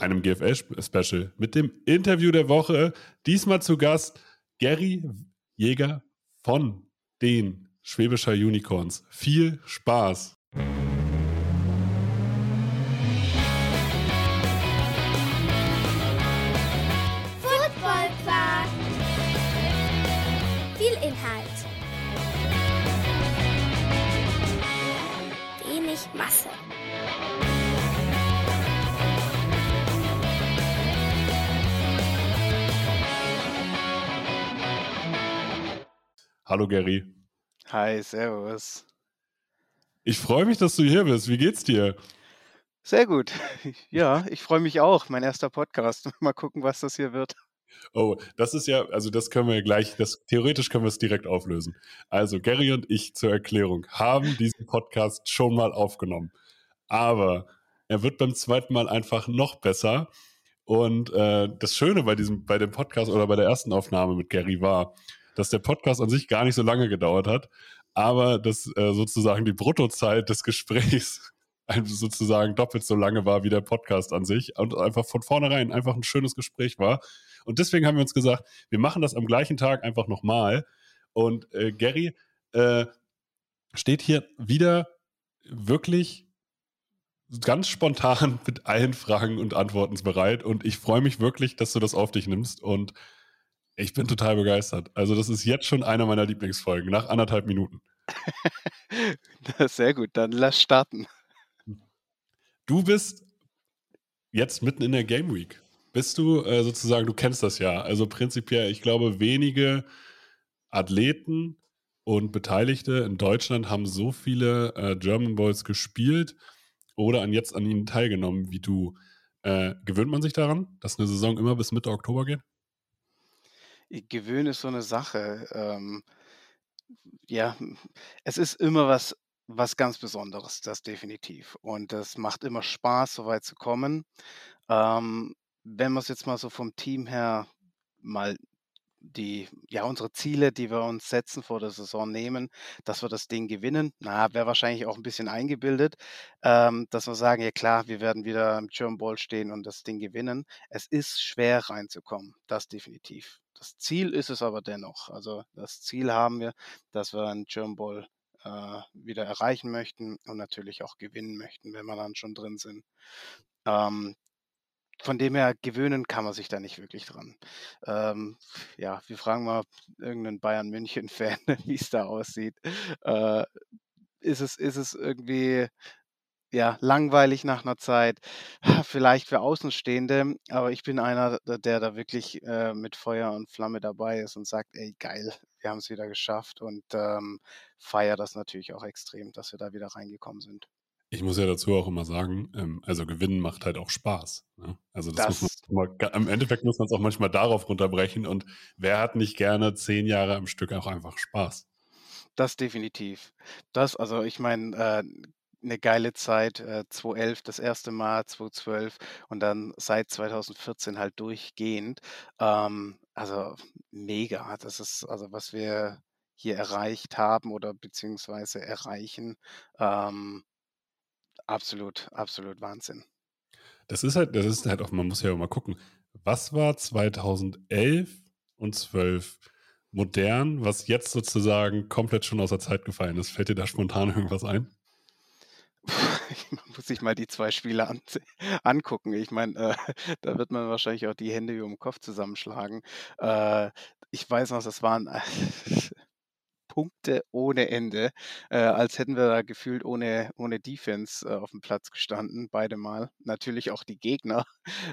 einem GFL-Special, mit dem Interview der Woche. Diesmal zu Gast Gary Jäger von den Schwäbischer Unicorns. Viel Spaß! Hallo Gary. Hi, servus. Ich freue mich, dass du hier bist. Wie geht's dir? Sehr gut. Ja, ich freue mich auch. Mein erster Podcast. Mal gucken, was das hier wird. Oh, das ist ja, also das können wir gleich, das, theoretisch können wir es direkt auflösen. Also Gary und ich zur Erklärung haben diesen Podcast schon mal aufgenommen. Aber er wird beim zweiten Mal einfach noch besser. Und äh, das Schöne bei diesem, bei dem Podcast oder bei der ersten Aufnahme mit Gary war, dass der Podcast an sich gar nicht so lange gedauert hat, aber dass äh, sozusagen die Bruttozeit des Gesprächs sozusagen doppelt so lange war wie der Podcast an sich und einfach von vornherein einfach ein schönes Gespräch war. Und deswegen haben wir uns gesagt, wir machen das am gleichen Tag einfach nochmal. Und äh, Gary äh, steht hier wieder wirklich ganz spontan mit allen Fragen und Antworten bereit. Und ich freue mich wirklich, dass du das auf dich nimmst. Und ich bin total begeistert. Also, das ist jetzt schon einer meiner Lieblingsfolgen, nach anderthalb Minuten. Sehr gut, dann lass starten. Du bist jetzt mitten in der Game Week. Bist du äh, sozusagen, du kennst das ja. Also prinzipiell, ich glaube, wenige Athleten und Beteiligte in Deutschland haben so viele äh, German Boys gespielt oder an jetzt an ihnen teilgenommen wie du. Äh, gewöhnt man sich daran, dass eine Saison immer bis Mitte Oktober geht? Gewöhnen ist so eine Sache. Ähm, ja, es ist immer was, was ganz Besonderes, das definitiv. Und das macht immer Spaß, so weit zu kommen. Ähm, wenn wir es jetzt mal so vom Team her mal die, ja, unsere Ziele, die wir uns setzen vor der Saison nehmen, dass wir das Ding gewinnen. Na, wäre wahrscheinlich auch ein bisschen eingebildet, ähm, dass wir sagen, ja klar, wir werden wieder im German stehen und das Ding gewinnen. Es ist schwer reinzukommen, das definitiv. Das Ziel ist es aber dennoch. Also das Ziel haben wir, dass wir einen German Ball äh, wieder erreichen möchten und natürlich auch gewinnen möchten, wenn wir dann schon drin sind. Ähm, von dem her gewöhnen kann man sich da nicht wirklich dran. Ähm, ja, wir fragen mal irgendeinen Bayern München-Fan, wie es da aussieht. Äh, ist es, ist es irgendwie ja, langweilig nach einer Zeit, vielleicht für Außenstehende, aber ich bin einer, der da wirklich äh, mit Feuer und Flamme dabei ist und sagt, ey, geil, wir haben es wieder geschafft und ähm, feiere das natürlich auch extrem, dass wir da wieder reingekommen sind. Ich muss ja dazu auch immer sagen, ähm, also Gewinnen macht halt auch Spaß. Ne? Also das, das muss man im Endeffekt muss man es auch manchmal darauf runterbrechen und wer hat nicht gerne zehn Jahre am Stück auch einfach Spaß? Das definitiv. Das, also ich meine, äh, eine geile Zeit, äh, 2011 das erste Mal, 2012 und dann seit 2014 halt durchgehend. Ähm, also mega. Das ist also was wir hier erreicht haben oder beziehungsweise erreichen. Ähm, Absolut, absolut Wahnsinn. Das ist halt, das ist halt auch, man muss ja auch mal gucken, was war 2011 und 12 modern, was jetzt sozusagen komplett schon aus der Zeit gefallen ist. Fällt dir da spontan irgendwas ein? Muss sich mal die zwei Spiele an, angucken. Ich meine, äh, da wird man wahrscheinlich auch die Hände über dem Kopf zusammenschlagen. Äh, ich weiß noch, das waren Punkte ohne Ende, äh, als hätten wir da gefühlt ohne, ohne Defense äh, auf dem Platz gestanden, beide Mal. Natürlich auch die Gegner.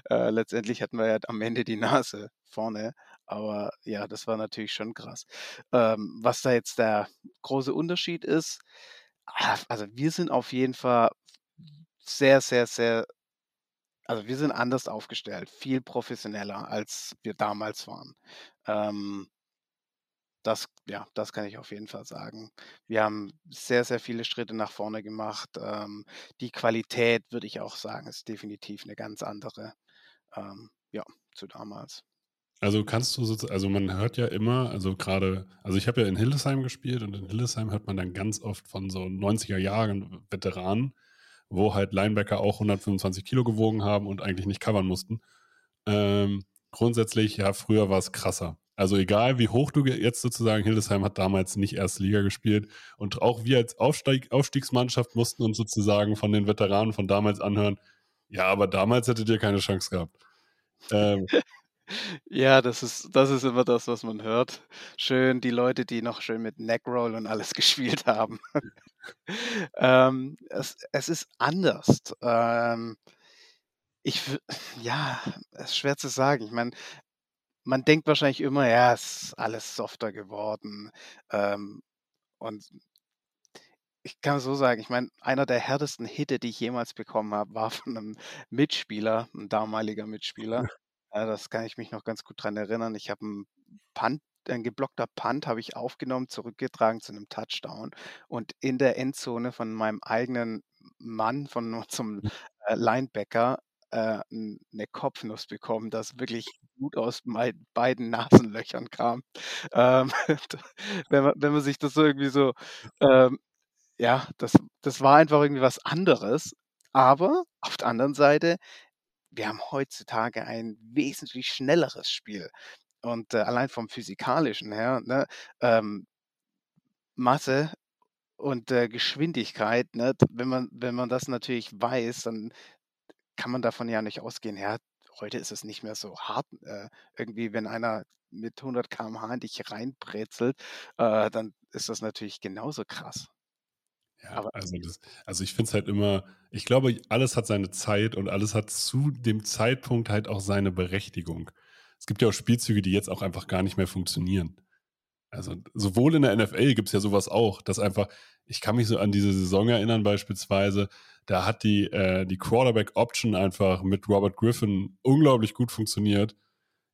Äh, letztendlich hatten wir ja am Ende die Nase vorne, aber ja, das war natürlich schon krass. Ähm, was da jetzt der große Unterschied ist, also wir sind auf jeden Fall sehr, sehr, sehr also wir sind anders aufgestellt, viel professioneller, als wir damals waren. Ähm, das, ja, das kann ich auf jeden Fall sagen. Wir haben sehr, sehr viele Schritte nach vorne gemacht. Ähm, die Qualität, würde ich auch sagen, ist definitiv eine ganz andere, ähm, ja, zu damals. Also kannst du sozusagen, also man hört ja immer, also gerade, also ich habe ja in Hildesheim gespielt und in Hildesheim hört man dann ganz oft von so 90er Jahren Veteranen, wo halt Linebacker auch 125 Kilo gewogen haben und eigentlich nicht covern mussten. Ähm, grundsätzlich, ja, früher war es krasser. Also egal, wie hoch du jetzt sozusagen, Hildesheim hat damals nicht erste Liga gespielt und auch wir als Aufstieg, Aufstiegsmannschaft mussten uns sozusagen von den Veteranen von damals anhören, ja, aber damals hättet ihr keine Chance gehabt. Ähm, ja, das ist, das ist immer das, was man hört. Schön die Leute, die noch schön mit Neckroll und alles gespielt haben. ähm, es, es ist anders. Ähm, ich, ja, es ist schwer zu sagen. Ich meine, man denkt wahrscheinlich immer, ja, es ist alles softer geworden. Ähm, und ich kann so sagen, ich meine, einer der härtesten Hitte, die ich jemals bekommen habe, war von einem Mitspieler, ein damaliger Mitspieler. Ja, das kann ich mich noch ganz gut dran erinnern. Ich habe einen Punt ein geblockter Punt habe ich aufgenommen, zurückgetragen zu einem Touchdown und in der Endzone von meinem eigenen Mann, von unserem äh, Linebacker, äh, 'ne Kopfnuss bekommen, dass wirklich Blut aus mei beiden Nasenlöchern kam. Ähm, wenn man wenn man sich das so irgendwie so ähm, ja, das das war einfach irgendwie was anderes. Aber auf der anderen Seite, wir haben heutzutage ein wesentlich schnelleres Spiel. Und, äh, allein vom Physikalischen her, ne, ähm Masse und, äh, Geschwindigkeit, ne, wenn man wenn man das natürlich weiß, dann kann man davon ja nicht ausgehen, ja, heute ist es nicht mehr so hart, äh, irgendwie, wenn einer mit 100 km/h in dich reinbrezelt, äh, dann ist das natürlich genauso krass. Ja, Aber also, das, also ich finde es halt immer, ich glaube, alles hat seine Zeit und alles hat zu dem Zeitpunkt halt auch seine Berechtigung. Es gibt ja auch Spielzüge, die jetzt auch einfach gar nicht mehr funktionieren. Also sowohl in der NFL gibt es ja sowas auch, dass einfach, ich kann mich so an diese Saison erinnern beispielsweise, da hat die, äh, die Quarterback-Option einfach mit Robert Griffin unglaublich gut funktioniert.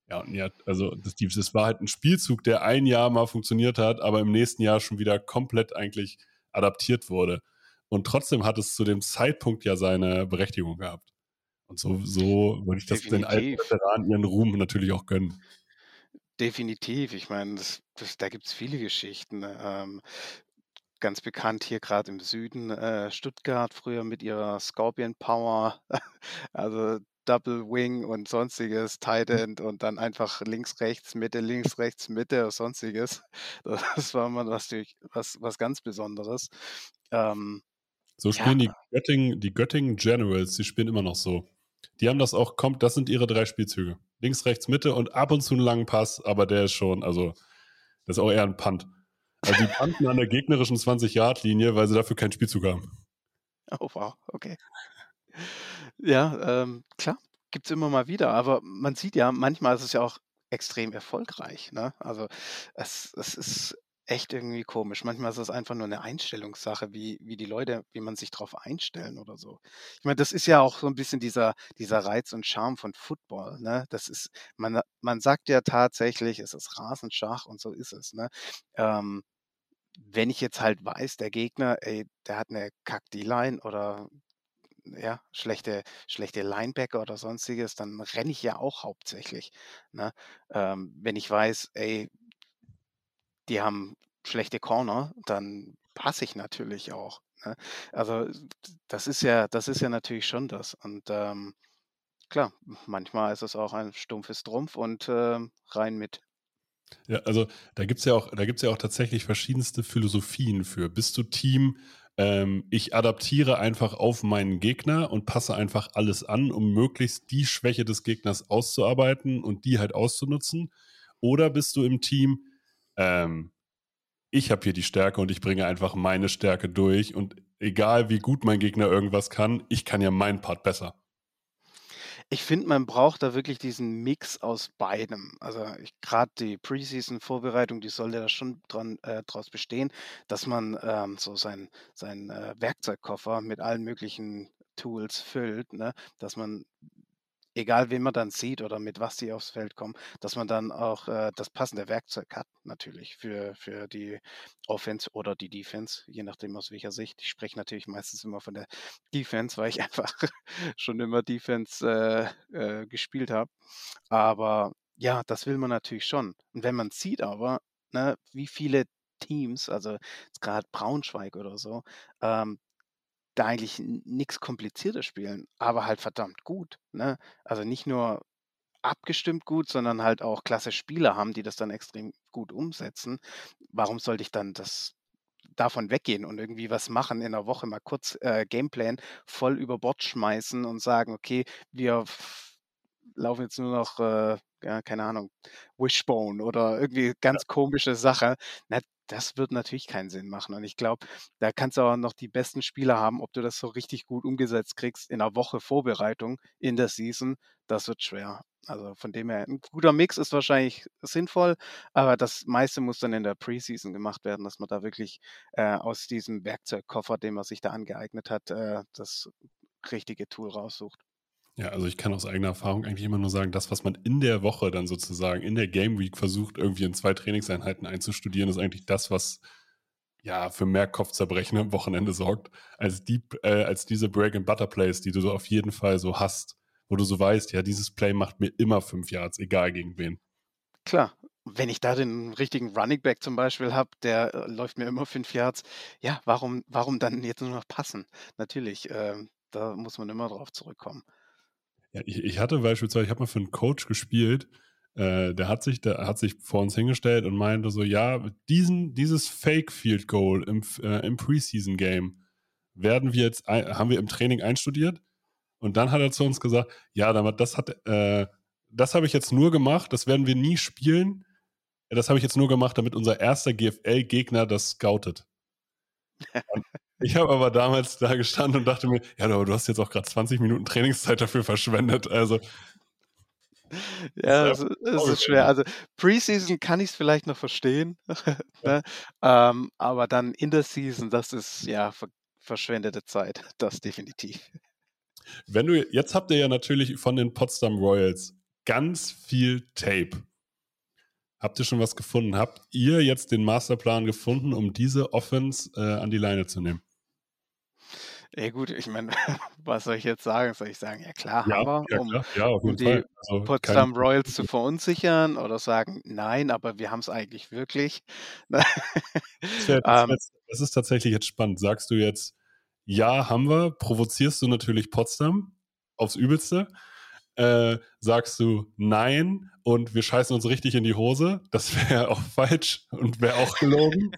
Ja, und ja, also das, das war halt ein Spielzug, der ein Jahr mal funktioniert hat, aber im nächsten Jahr schon wieder komplett eigentlich adaptiert wurde. Und trotzdem hat es zu dem Zeitpunkt ja seine Berechtigung gehabt. Und so, so würde ich das Definitiv. den alten Veteranen ihren Ruhm natürlich auch gönnen. Definitiv. Ich meine, das, das, da gibt es viele Geschichten. Ähm, ganz bekannt hier gerade im Süden, äh, Stuttgart, früher mit ihrer Scorpion Power, also Double Wing und sonstiges, Tight mhm. End und dann einfach links, rechts, Mitte, links, rechts, Mitte, sonstiges. Das war immer natürlich was, was ganz Besonderes. Ähm, so spielen ja. die Göttingen, die Göttingen Generals, die spielen immer noch so. Die haben das auch, kommt, das sind ihre drei Spielzüge. Links, rechts, Mitte und ab und zu einen langen Pass, aber der ist schon, also, das ist auch eher ein Punt. Also die punten an der gegnerischen 20-Yard-Linie, weil sie dafür keinen Spielzug haben. Oh, wow, okay. Ja, ähm, klar, gibt es immer mal wieder, aber man sieht ja, manchmal ist es ja auch extrem erfolgreich. Ne? Also es, es ist echt irgendwie komisch. Manchmal ist es einfach nur eine Einstellungssache, wie, wie die Leute, wie man sich darauf einstellen oder so. Ich meine, das ist ja auch so ein bisschen dieser, dieser Reiz und Charme von Football. Ne? Das ist, man, man sagt ja tatsächlich, es ist Rasenschach und so ist es. Ne? Ähm, wenn ich jetzt halt weiß, der Gegner, ey, der hat eine Kack-D-Line oder ja, schlechte, schlechte Linebacker oder sonstiges, dann renne ich ja auch hauptsächlich. Ne? Ähm, wenn ich weiß, ey, die haben schlechte Corner, dann passe ich natürlich auch. Ne? Also das ist ja, das ist ja natürlich schon das. Und ähm, klar, manchmal ist es auch ein stumpfes Trumpf und äh, rein mit. Ja, also da gibt es ja auch, da gibt es ja auch tatsächlich verschiedenste Philosophien für. Bist du Team, ähm, ich adaptiere einfach auf meinen Gegner und passe einfach alles an, um möglichst die Schwäche des Gegners auszuarbeiten und die halt auszunutzen? Oder bist du im Team, ähm, ich habe hier die Stärke und ich bringe einfach meine Stärke durch und egal wie gut mein Gegner irgendwas kann, ich kann ja meinen Part besser. Ich finde, man braucht da wirklich diesen Mix aus beidem. Also gerade die Preseason-Vorbereitung, die sollte da schon dran, äh, draus bestehen, dass man ähm, so seinen sein, äh, Werkzeugkoffer mit allen möglichen Tools füllt, ne? dass man egal wen man dann sieht oder mit was die aufs Feld kommen, dass man dann auch äh, das passende Werkzeug hat, natürlich, für, für die Offense oder die Defense, je nachdem aus welcher Sicht. Ich spreche natürlich meistens immer von der Defense, weil ich einfach schon immer Defense äh, äh, gespielt habe. Aber ja, das will man natürlich schon. Und wenn man sieht aber, ne, wie viele Teams, also gerade Braunschweig oder so, ähm, da eigentlich nichts Kompliziertes spielen, aber halt verdammt gut, ne? Also, nicht nur abgestimmt gut, sondern halt auch klasse Spieler haben, die das dann extrem gut umsetzen. Warum sollte ich dann das davon weggehen und irgendwie was machen in der Woche, mal kurz, äh, Gameplan voll über Bord schmeißen und sagen: „Okay, wir laufen jetzt nur noch, äh, ja, keine Ahnung, Wishbone oder irgendwie ganz komische Sache. Na, das wird natürlich keinen Sinn machen. Und ich glaube, da kannst du auch noch die besten Spieler haben, ob du das so richtig gut umgesetzt kriegst in einer Woche Vorbereitung in der Season, das wird schwer. Also von dem her, ein guter Mix ist wahrscheinlich sinnvoll, aber das meiste muss dann in der Preseason gemacht werden, dass man da wirklich äh, aus diesem Werkzeugkoffer, den man sich da angeeignet hat, äh, das richtige Tool raussucht. Ja, also ich kann aus eigener Erfahrung eigentlich immer nur sagen, das, was man in der Woche dann sozusagen in der Game Week versucht, irgendwie in zwei Trainingseinheiten einzustudieren, ist eigentlich das, was ja für mehr Kopfzerbrechen am Wochenende sorgt, als, die, äh, als diese Break-and-Butter-Plays, die du so auf jeden Fall so hast, wo du so weißt, ja, dieses Play macht mir immer fünf Yards, egal gegen wen. Klar, wenn ich da den richtigen Running Back zum Beispiel habe, der äh, läuft mir immer fünf Yards, ja, warum, warum dann jetzt nur noch passen? Natürlich, ähm, da muss man immer drauf zurückkommen. Ja, ich, ich hatte beispielsweise, ich habe mal für einen Coach gespielt, äh, der hat sich, der hat sich vor uns hingestellt und meinte so, ja, diesen, dieses Fake Field Goal im, äh, im Preseason Game werden wir jetzt, haben wir im Training einstudiert und dann hat er zu uns gesagt, ja, das hat, äh, das habe ich jetzt nur gemacht, das werden wir nie spielen. Das habe ich jetzt nur gemacht, damit unser erster GFL-Gegner das scoutet. Ich habe aber damals da gestanden und dachte mir, ja, aber du hast jetzt auch gerade 20 Minuten Trainingszeit dafür verschwendet. Also. Ja, es ist, ist, ist schwer. Also Preseason kann ich es vielleicht noch verstehen, ne? ähm, aber dann in der Season, das ist ja ver verschwendete Zeit, das definitiv. Wenn du jetzt habt ihr ja natürlich von den Potsdam Royals ganz viel Tape. Habt ihr schon was gefunden? Habt ihr jetzt den Masterplan gefunden, um diese Offense äh, an die Leine zu nehmen? Ja gut, ich meine, was soll ich jetzt sagen? Soll ich sagen, ja klar, ja, haben wir, um, ja, ja, um die also Potsdam Royals zu verunsichern oder sagen, nein, aber wir haben es eigentlich wirklich. das, wär, das, ähm, das, ist tatsächlich jetzt spannend. Sagst du jetzt, ja, haben wir, provozierst du natürlich Potsdam aufs Übelste äh, sagst du nein und wir scheißen uns richtig in die Hose. Das wäre auch falsch und wäre auch gelogen.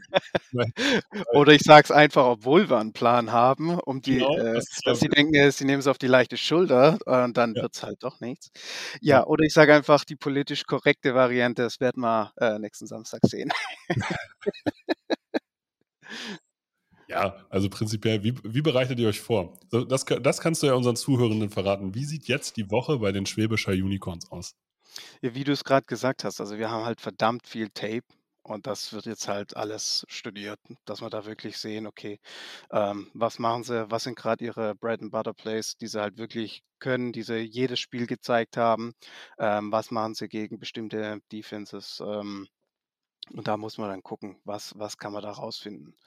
Oder ich sage es einfach, obwohl wir einen Plan haben, um die, genau, äh, das dass sie denken, sie nehmen es auf die leichte Schulter und dann ja. wird es halt doch nichts. Ja, ja. oder ich sage einfach die politisch korrekte Variante, das werden wir äh, nächsten Samstag sehen. Ja, also prinzipiell, wie, wie bereitet ihr euch vor? Das, das kannst du ja unseren Zuhörenden verraten. Wie sieht jetzt die Woche bei den Schwäbischer Unicorns aus? Ja, wie du es gerade gesagt hast, also wir haben halt verdammt viel Tape und das wird jetzt halt alles studiert, dass wir da wirklich sehen, okay, ähm, was machen sie, was sind gerade ihre Bread and Butter Plays, die sie halt wirklich können, die sie jedes Spiel gezeigt haben, ähm, was machen sie gegen bestimmte Defenses, ähm, und da muss man dann gucken, was, was kann man da rausfinden.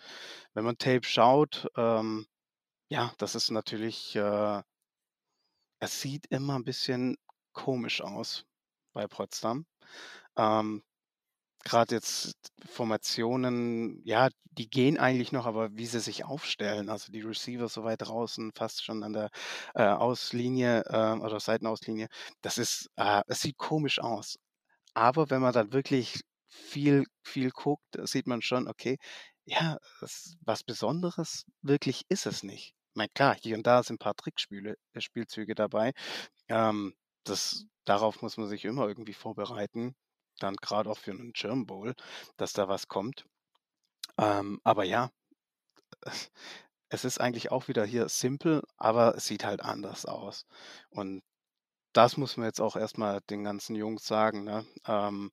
Wenn man Tape schaut, ähm, ja, das ist natürlich, äh, es sieht immer ein bisschen komisch aus bei Potsdam. Ähm, Gerade jetzt Formationen, ja, die gehen eigentlich noch, aber wie sie sich aufstellen, also die Receiver so weit draußen, fast schon an der äh, Auslinie äh, oder Seitenauslinie, das ist, äh, es sieht komisch aus. Aber wenn man dann wirklich viel, viel guckt, sieht man schon, okay, ja, was Besonderes wirklich ist es nicht. Ich meine, klar, hier und da sind ein paar Trickspiele, äh, dabei. Ähm, das, darauf muss man sich immer irgendwie vorbereiten. Dann gerade auch für einen Germ Bowl, dass da was kommt. Ähm, aber ja, es ist eigentlich auch wieder hier simpel, aber es sieht halt anders aus. Und das muss man jetzt auch erstmal den ganzen Jungs sagen. Ne? Ähm,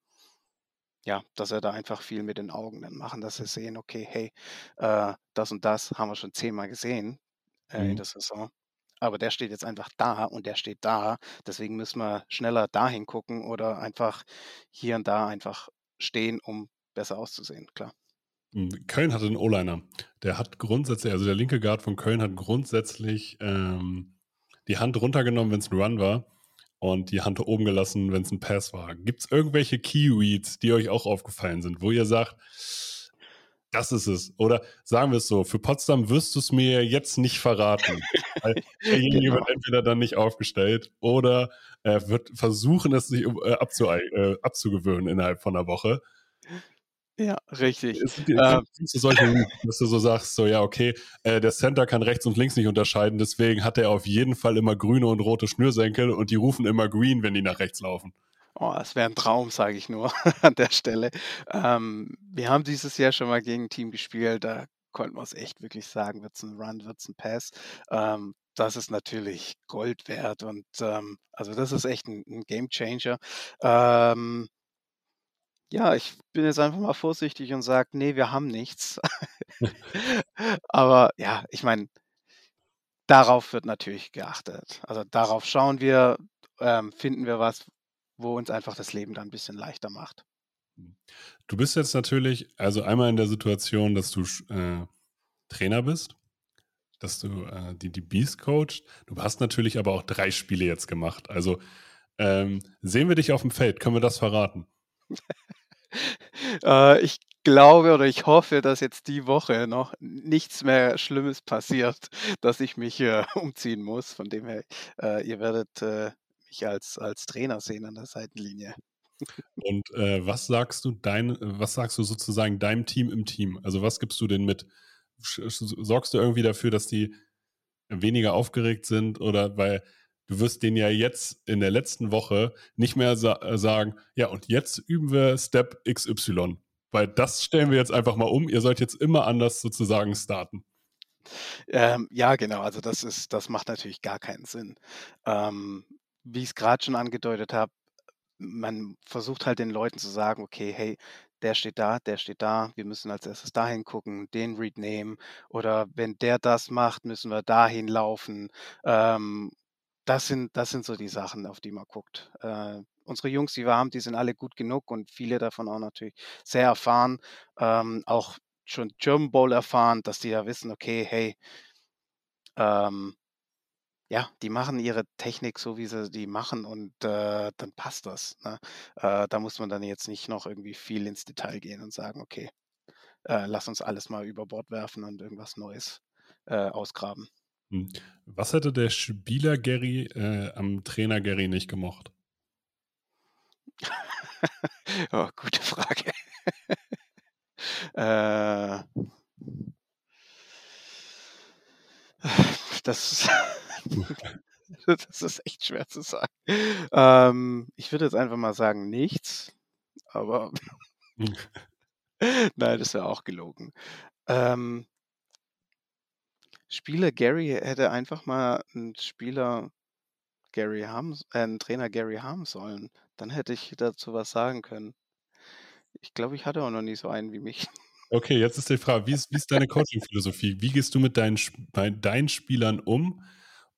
ja, dass er da einfach viel mit den Augen dann machen, dass sie sehen, okay, hey, äh, das und das haben wir schon zehnmal gesehen äh, in Mhm. der Saison. aber der steht jetzt einfach da und der steht da. Deswegen müssen wir schneller dahin gucken oder einfach hier und da einfach stehen, um besser auszusehen, klar. Hm, Köln hatte einen O-Liner. Der hat grundsätzlich, also der linke Guard von Köln hat grundsätzlich ähm, die Hand runtergenommen, wenn es ein Run war und die Hand oben gelassen, wenn es ein Pass war. Gibt es irgendwelche Key-Reads, die euch auch aufgefallen sind, wo ihr sagt, das ist es. Oder sagen wir es so, für Potsdam wirst du es mir jetzt nicht verraten. Weil derjenige genau. wird entweder dann nicht aufgestellt oder er wird versuchen, es sich äh, abzu äh, abzugewöhnen innerhalb von einer Woche. Ja, richtig. Es, ähm, du solche, dass du so sagst, so ja, okay, äh, der Center kann rechts und links nicht unterscheiden, deswegen hat er auf jeden Fall immer grüne und rote Schnürsenkel und die rufen immer green, wenn die nach rechts laufen. Oh, das wäre ein Traum, sage ich nur an der Stelle. Ähm, wir haben dieses Jahr schon mal gegen ein Team gespielt, da konnten wir es echt wirklich sagen, wird es ein Run, wird es ein Pass. Ähm, das ist natürlich Gold wert und ähm, also das ist echt ein, ein Game Changer. Ähm, ja, ich bin jetzt einfach mal vorsichtig und sage, nee, wir haben nichts. Aber ja, ich meine, darauf wird natürlich geachtet. Also darauf schauen wir, ähm, finden wir was, wo uns einfach das Leben dann ein bisschen leichter macht. Du bist jetzt natürlich, also einmal in der Situation, dass du äh, Trainer bist, dass du äh, die, die Beast coachst. Du hast natürlich aber auch drei Spiele jetzt gemacht. Also ähm, sehen wir dich auf dem Feld? Können wir das verraten? Äh, ich glaube oder ich hoffe, dass jetzt die Woche noch nichts mehr Schlimmes passiert, dass ich mich äh, umziehen muss. Von dem her, äh, ihr werdet äh, mich als, als Trainer sehen an der Seitenlinie. Und äh, was sagst du dein, was sagst du sozusagen deinem Team im Team? Also was gibst du denen mit? Sorgst du irgendwie dafür, dass die weniger aufgeregt sind oder weil du wirst denen ja jetzt in der letzten Woche nicht mehr sa äh, sagen, ja, und jetzt üben wir Step XY. Weil das stellen wir jetzt einfach mal um. Ihr sollt jetzt immer anders sozusagen starten. Ähm, ja, genau. Also das ist, das macht natürlich gar keinen Sinn. Ähm, wie ich es gerade schon angedeutet habe, man versucht halt den Leuten zu sagen, okay, hey, der steht da, der steht da, wir müssen als erstes dahin gucken, den Read nehmen oder wenn der das macht, müssen wir dahin laufen. Ähm, das sind, das sind so die Sachen, auf die man guckt. Äh, unsere Jungs, die wir haben, die sind alle gut genug und viele davon auch natürlich sehr erfahren, ähm, auch schon German Bowl erfahren, dass die ja wissen, okay, hey, ähm, ja, die machen ihre Technik so, wie sie die machen und äh, dann passt das. Ne? Äh, da muss man dann jetzt nicht noch irgendwie viel ins Detail gehen und sagen, okay, äh, lass uns alles mal über Bord werfen und irgendwas Neues äh, ausgraben. Hm. Was hätte der Spieler Gary äh, am Trainer Gary nicht gemocht? oh, gute Frage. äh, das, das ist echt schwer zu sagen. Ähm, ich würde jetzt einfach mal sagen, nichts. Aber nein, das wäre auch gelogen. Ähm, Spieler Gary hätte einfach mal einen Spieler Gary haben äh, 'n Trainer Gary haben sollen. Dann hätte ich dazu was sagen können. Ich glaube, ich hatte auch noch nie so einen wie mich. Okay, jetzt ist die Frage, wie ist wie ist deine Coaching-Philosophie? Wie gehst du mit deinen deinen Spielern um?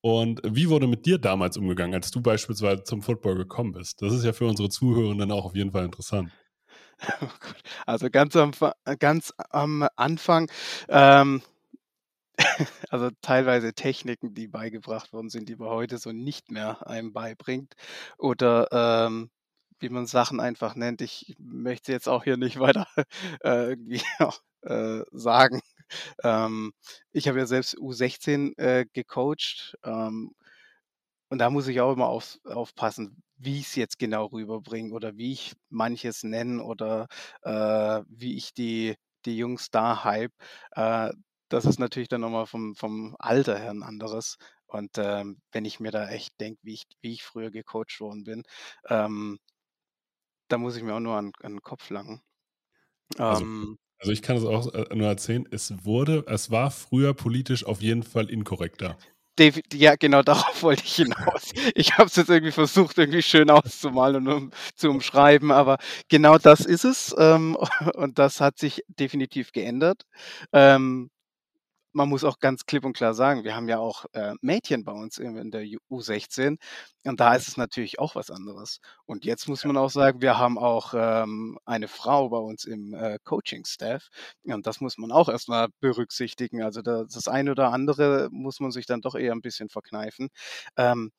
Und wie wurde mit dir damals umgegangen, als du beispielsweise zum Football gekommen bist? Das ist ja für unsere Zuhörenden auch auf jeden Fall interessant. Oh also ganz am ganz am Anfang, ähm also teilweise Techniken, die beigebracht worden sind, die man heute so nicht mehr einem beibringt. Oder ähm, wie man Sachen einfach nennt. Ich möchte jetzt auch hier nicht weiter äh, irgendwie äh, sagen. Ähm, ich habe ja selbst U16 äh, gecoacht ähm, und da muss ich auch immer auf, aufpassen, wie ich es jetzt genau rüberbringe oder wie ich manches nenne oder äh, wie ich die, die Jungs da hype. Äh, das ist natürlich dann nochmal vom, vom Alter her ein anderes. Und ähm, wenn ich mir da echt denke, wie ich, wie ich früher gecoacht worden bin, ähm, da muss ich mir auch nur an, an den Kopf langen. Also, ähm, also ich kann es auch äh, nur erzählen, es wurde, es war früher politisch auf jeden Fall inkorrekter. Ja, genau darauf wollte ich hinaus. Ich habe es jetzt irgendwie versucht, irgendwie schön auszumalen und um, zu umschreiben, aber genau das ist es ähm, und das hat sich definitiv geändert. Ähm, man muss auch ganz klipp und klar sagen, wir haben ja auch äh, Mädchen bei uns in, in der U16 und da ist es natürlich auch was anderes. Und jetzt muss man auch sagen, wir haben auch ähm, eine Frau bei uns im äh, Coaching-Staff und das muss man auch erstmal berücksichtigen. Also das, das eine oder andere muss man sich dann doch eher ein bisschen verkneifen. Ähm,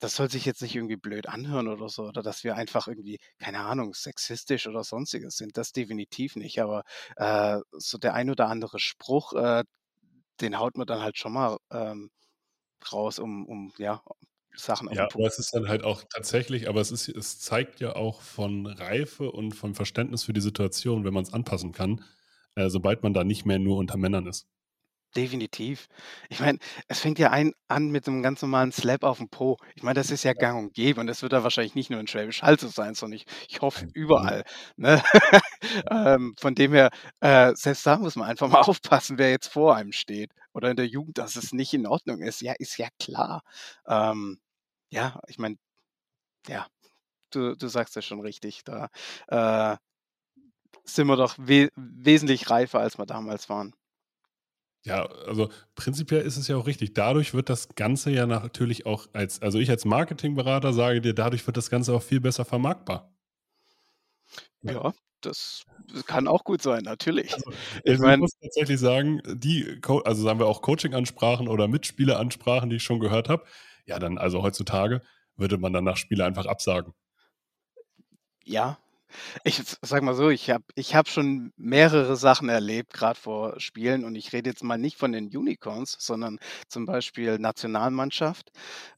das soll sich jetzt nicht irgendwie blöd anhören oder so, oder dass wir einfach irgendwie, keine Ahnung, sexistisch oder sonstiges sind. Das definitiv nicht. Aber äh, so der ein oder andere Spruch, äh, den haut man dann halt schon mal ähm, raus, um, um ja, Sachen auf Ja, aber es ist dann halt auch tatsächlich, aber es ist, es zeigt ja auch von Reife und von Verständnis für die Situation, wenn man es anpassen kann, äh, sobald man da nicht mehr nur unter Männern ist. Definitiv. Ich meine, es fängt ja ein an mit einem ganz normalen Slap auf den Po. Ich meine, das ist ja gang und gäbe und das wird ja wahrscheinlich nicht nur in Schwäbisch Hall so sein, sondern ich ich hoffe überall, ne? Ähm, von dem her, äh, selbst da muss man einfach mal aufpassen, wer jetzt vor einem steht oder in der Jugend, dass es nicht in Ordnung ist. Ja, ist ja klar. Ähm, ja, ich meine, ja, du du sagst ja schon richtig, da, äh, sind wir doch we wesentlich reifer, als wir damals waren. Ja, also prinzipiell ist es ja auch richtig. Dadurch wird das Ganze ja natürlich auch als, also ich als Marketingberater sage dir, dadurch wird das Ganze auch viel besser vermarktbar. Ja. Das kann auch gut sein, natürlich. Also, Ich ich meine muss tatsächlich sagen, die, also sagen wir auch Coaching-Ansprachen oder Mitspieleransprachen, die ich schon gehört habe, ja, dann, also heutzutage würde man dann nach Spiele einfach absagen. Ja. Ich s sage mal so, ich habe ich habe schon mehrere Sachen erlebt, gerade vor Spielen und ich rede jetzt mal nicht von den Unicorns, sondern zum Beispiel Nationalmannschaft.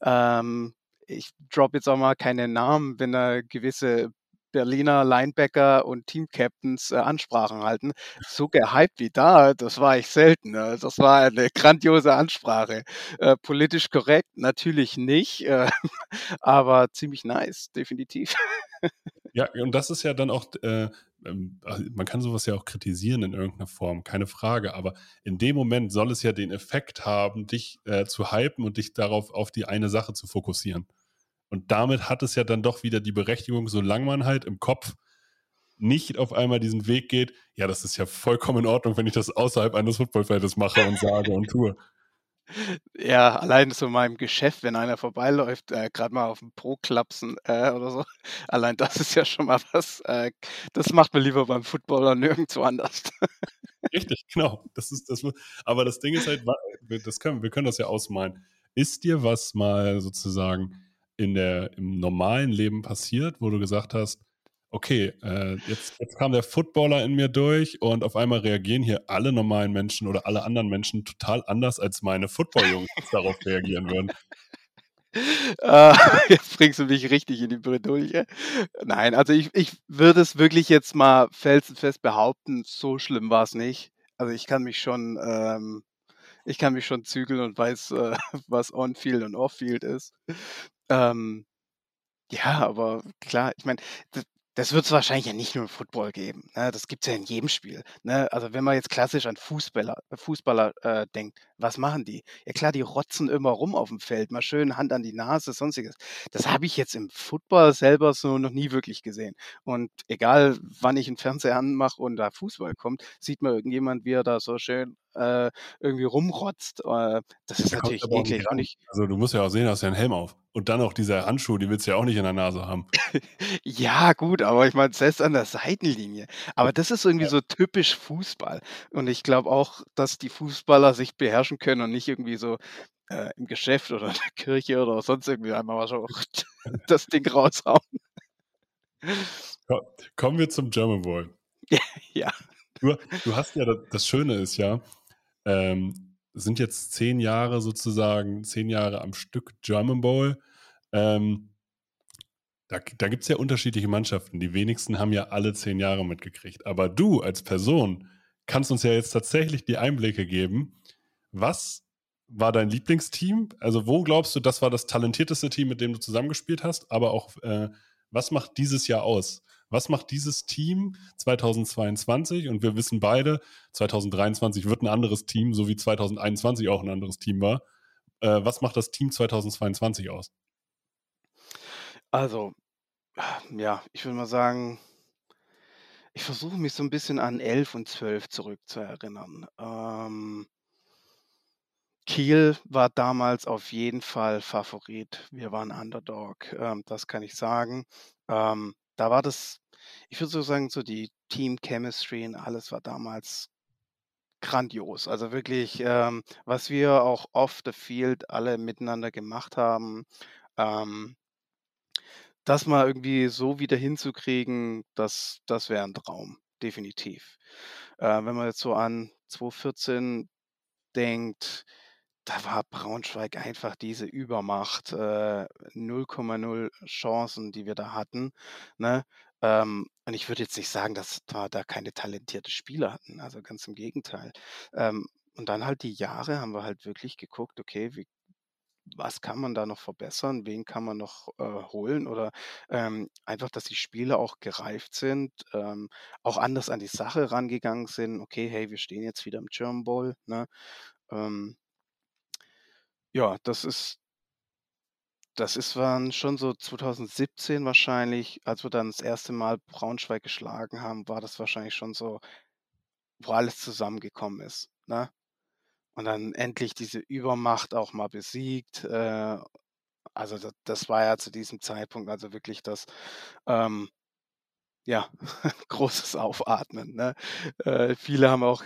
Ähm, ich droppe jetzt auch mal keine Namen, wenn da gewisse Berliner Linebacker und Team-Captains, äh, Ansprachen halten. So gehypt wie da, das war ich selten, ne? Das war eine grandiose Ansprache. Äh, politisch korrekt natürlich nicht, äh, aber ziemlich nice, definitiv. Ja, und das ist ja dann auch, äh, ähm, also man kann sowas ja auch kritisieren in irgendeiner Form, keine Frage, aber in dem Moment soll es ja den Effekt haben, dich äh, zu hypen und dich darauf auf die eine Sache zu fokussieren. Und damit hat es ja dann doch wieder die Berechtigung, solange man halt im Kopf nicht auf einmal diesen Weg geht, ja, das ist ja vollkommen in Ordnung, wenn ich das außerhalb eines Footballfeldes mache und sage und tue. Ja, allein so in meinem Geschäft, wenn einer vorbeiläuft, äh, grad mal auf 'n Po klapsen, äh, oder so. Allein das ist ja schon mal was, äh, das macht man lieber beim Football und nirgendwo anders. Richtig, genau. Das ist das aber das Ding ist halt, das können wir können das ja ausmalen. Ist dir was mal sozusagen in der im normalen Leben passiert, wo du gesagt hast: „Okay, äh, jetzt jetzt kam der Footballer in mir durch und auf einmal reagieren hier alle normalen Menschen oder alle anderen Menschen total anders, als meine Football-Jungs darauf reagieren würden?“ Äh, jetzt bringst du mich richtig in die Bredouille. Nein, also ich ich würde es wirklich jetzt mal felsenfest behaupten, so schlimm war's nicht. Also, ich kann mich schon, ähm ich kann mich schon zügeln und weiß, äh, was On-Field und Off-Field ist. Ähm, ja, aber klar, ich meine, das wird's wahrscheinlich ja nicht nur im Football geben, ne? Das gibt's ja in jedem Spiel, ne? Also, wenn man jetzt klassisch an Fußballer Fußballer, äh, denkt, was machen die? Ja klar, die rotzen immer rum aufm Feld, mal schön Hand an die Nase, Sonstiges. Das habe ich jetzt im Football selber so noch nie wirklich gesehen. Und egal, wann ich 'n Fernseher anmache und da Fußball kommt, sieht man irgendjemand, wie er da so schön, äh, irgendwie rumrotzt. Äh, das ist kommt's natürlich eklig nicht Also, du musst ja auch sehen, du hast ja 'n Helm auf. Und dann noch diese Handschuhe, die willst du ja auch nicht in der Nase haben. Ja gut, aber ich meine, selbst an der Seitenlinie. Aber das ist irgendwie Ja. so typisch Fußball. Und ich glaube auch, dass die Fußballer sich beherrschen können und nicht irgendwie so, äh, im Geschäft oder in der Kirche oder sonst irgendwie einmal mal so das Ding raushauen. Ko kommen wir zum German Bowl. Ja. Du du hast ja da das Schöne ist ja, ähm, sind jetzt 10 Jahre sozusagen 10 Jahre am Stück German Bowl. Ähm da da gibt's ja unterschiedliche Mannschaften. Die wenigsten haben ja alle 10 Jahre mitgekriegt. Aber du als Person kannst uns ja jetzt tatsächlich die Einblicke geben. Was war dein Lieblingsteam? Also, wo glaubst du, das war das talentierteste Team, mit dem du zusammengespielt hast? Aber auch, äh, was macht dieses Jahr aus? Was macht dieses Team 2022? Und wir wissen beide, 2023 wird 'n anderes Team, so wie 2021 auch 'n anderes Team war. Äh, was macht das Team 2022 aus? Also, ja, ich würde mal sagen ich versuche mich so 'n bisschen an 11 und 12 zurückzuerinnern. Ähm Kiel war damals auf jeden Fall Favorit. Wir waren Underdog, ähm, das kann ich sagen. Ähm, da war das ich würde so sagen, so die Team Chemistry und alles war damals grandios. Also wirklich, ähm, was wir auch off the field alle miteinander gemacht haben, ähm das mal irgendwie so wieder hinzukriegen, das das wäre 'n Traum, definitiv. Äh, wenn man jetzt so an 2014 denkt, da war Braunschweig einfach diese Übermacht, äh, 0,0 Chancen, die wir da hatten, ne? Ähm, und ich würde jetzt nicht sagen, dass wir da keine talentierte Spieler hatten, also ganz im Gegenteil. Ähm, und dann halt die Jahre haben wir halt wirklich geguckt, okay, wie was kann man da noch verbessern? Wen kann man noch, äh, holen? Oder, ähm, einfach, dass die Spieler auch gereift sind, ähm, auch anders an die Sache rangegangen sind. Okay, hey, wir stehen jetzt wieder im German Bowl, ne? Ähm ja, das ist das ist waren schon so 2017 wahrscheinlich, als wir dann das erste Mal Braunschweig geschlagen haben, war das wahrscheinlich schon so, wo alles zusammengekommen ist, ne? Und dann endlich diese Übermacht auch mal besiegt. Äh, also da das war ja zu diesem Zeitpunkt also wirklich das, ähm ja, großes Aufatmen, ne? Äh, viele haben auch,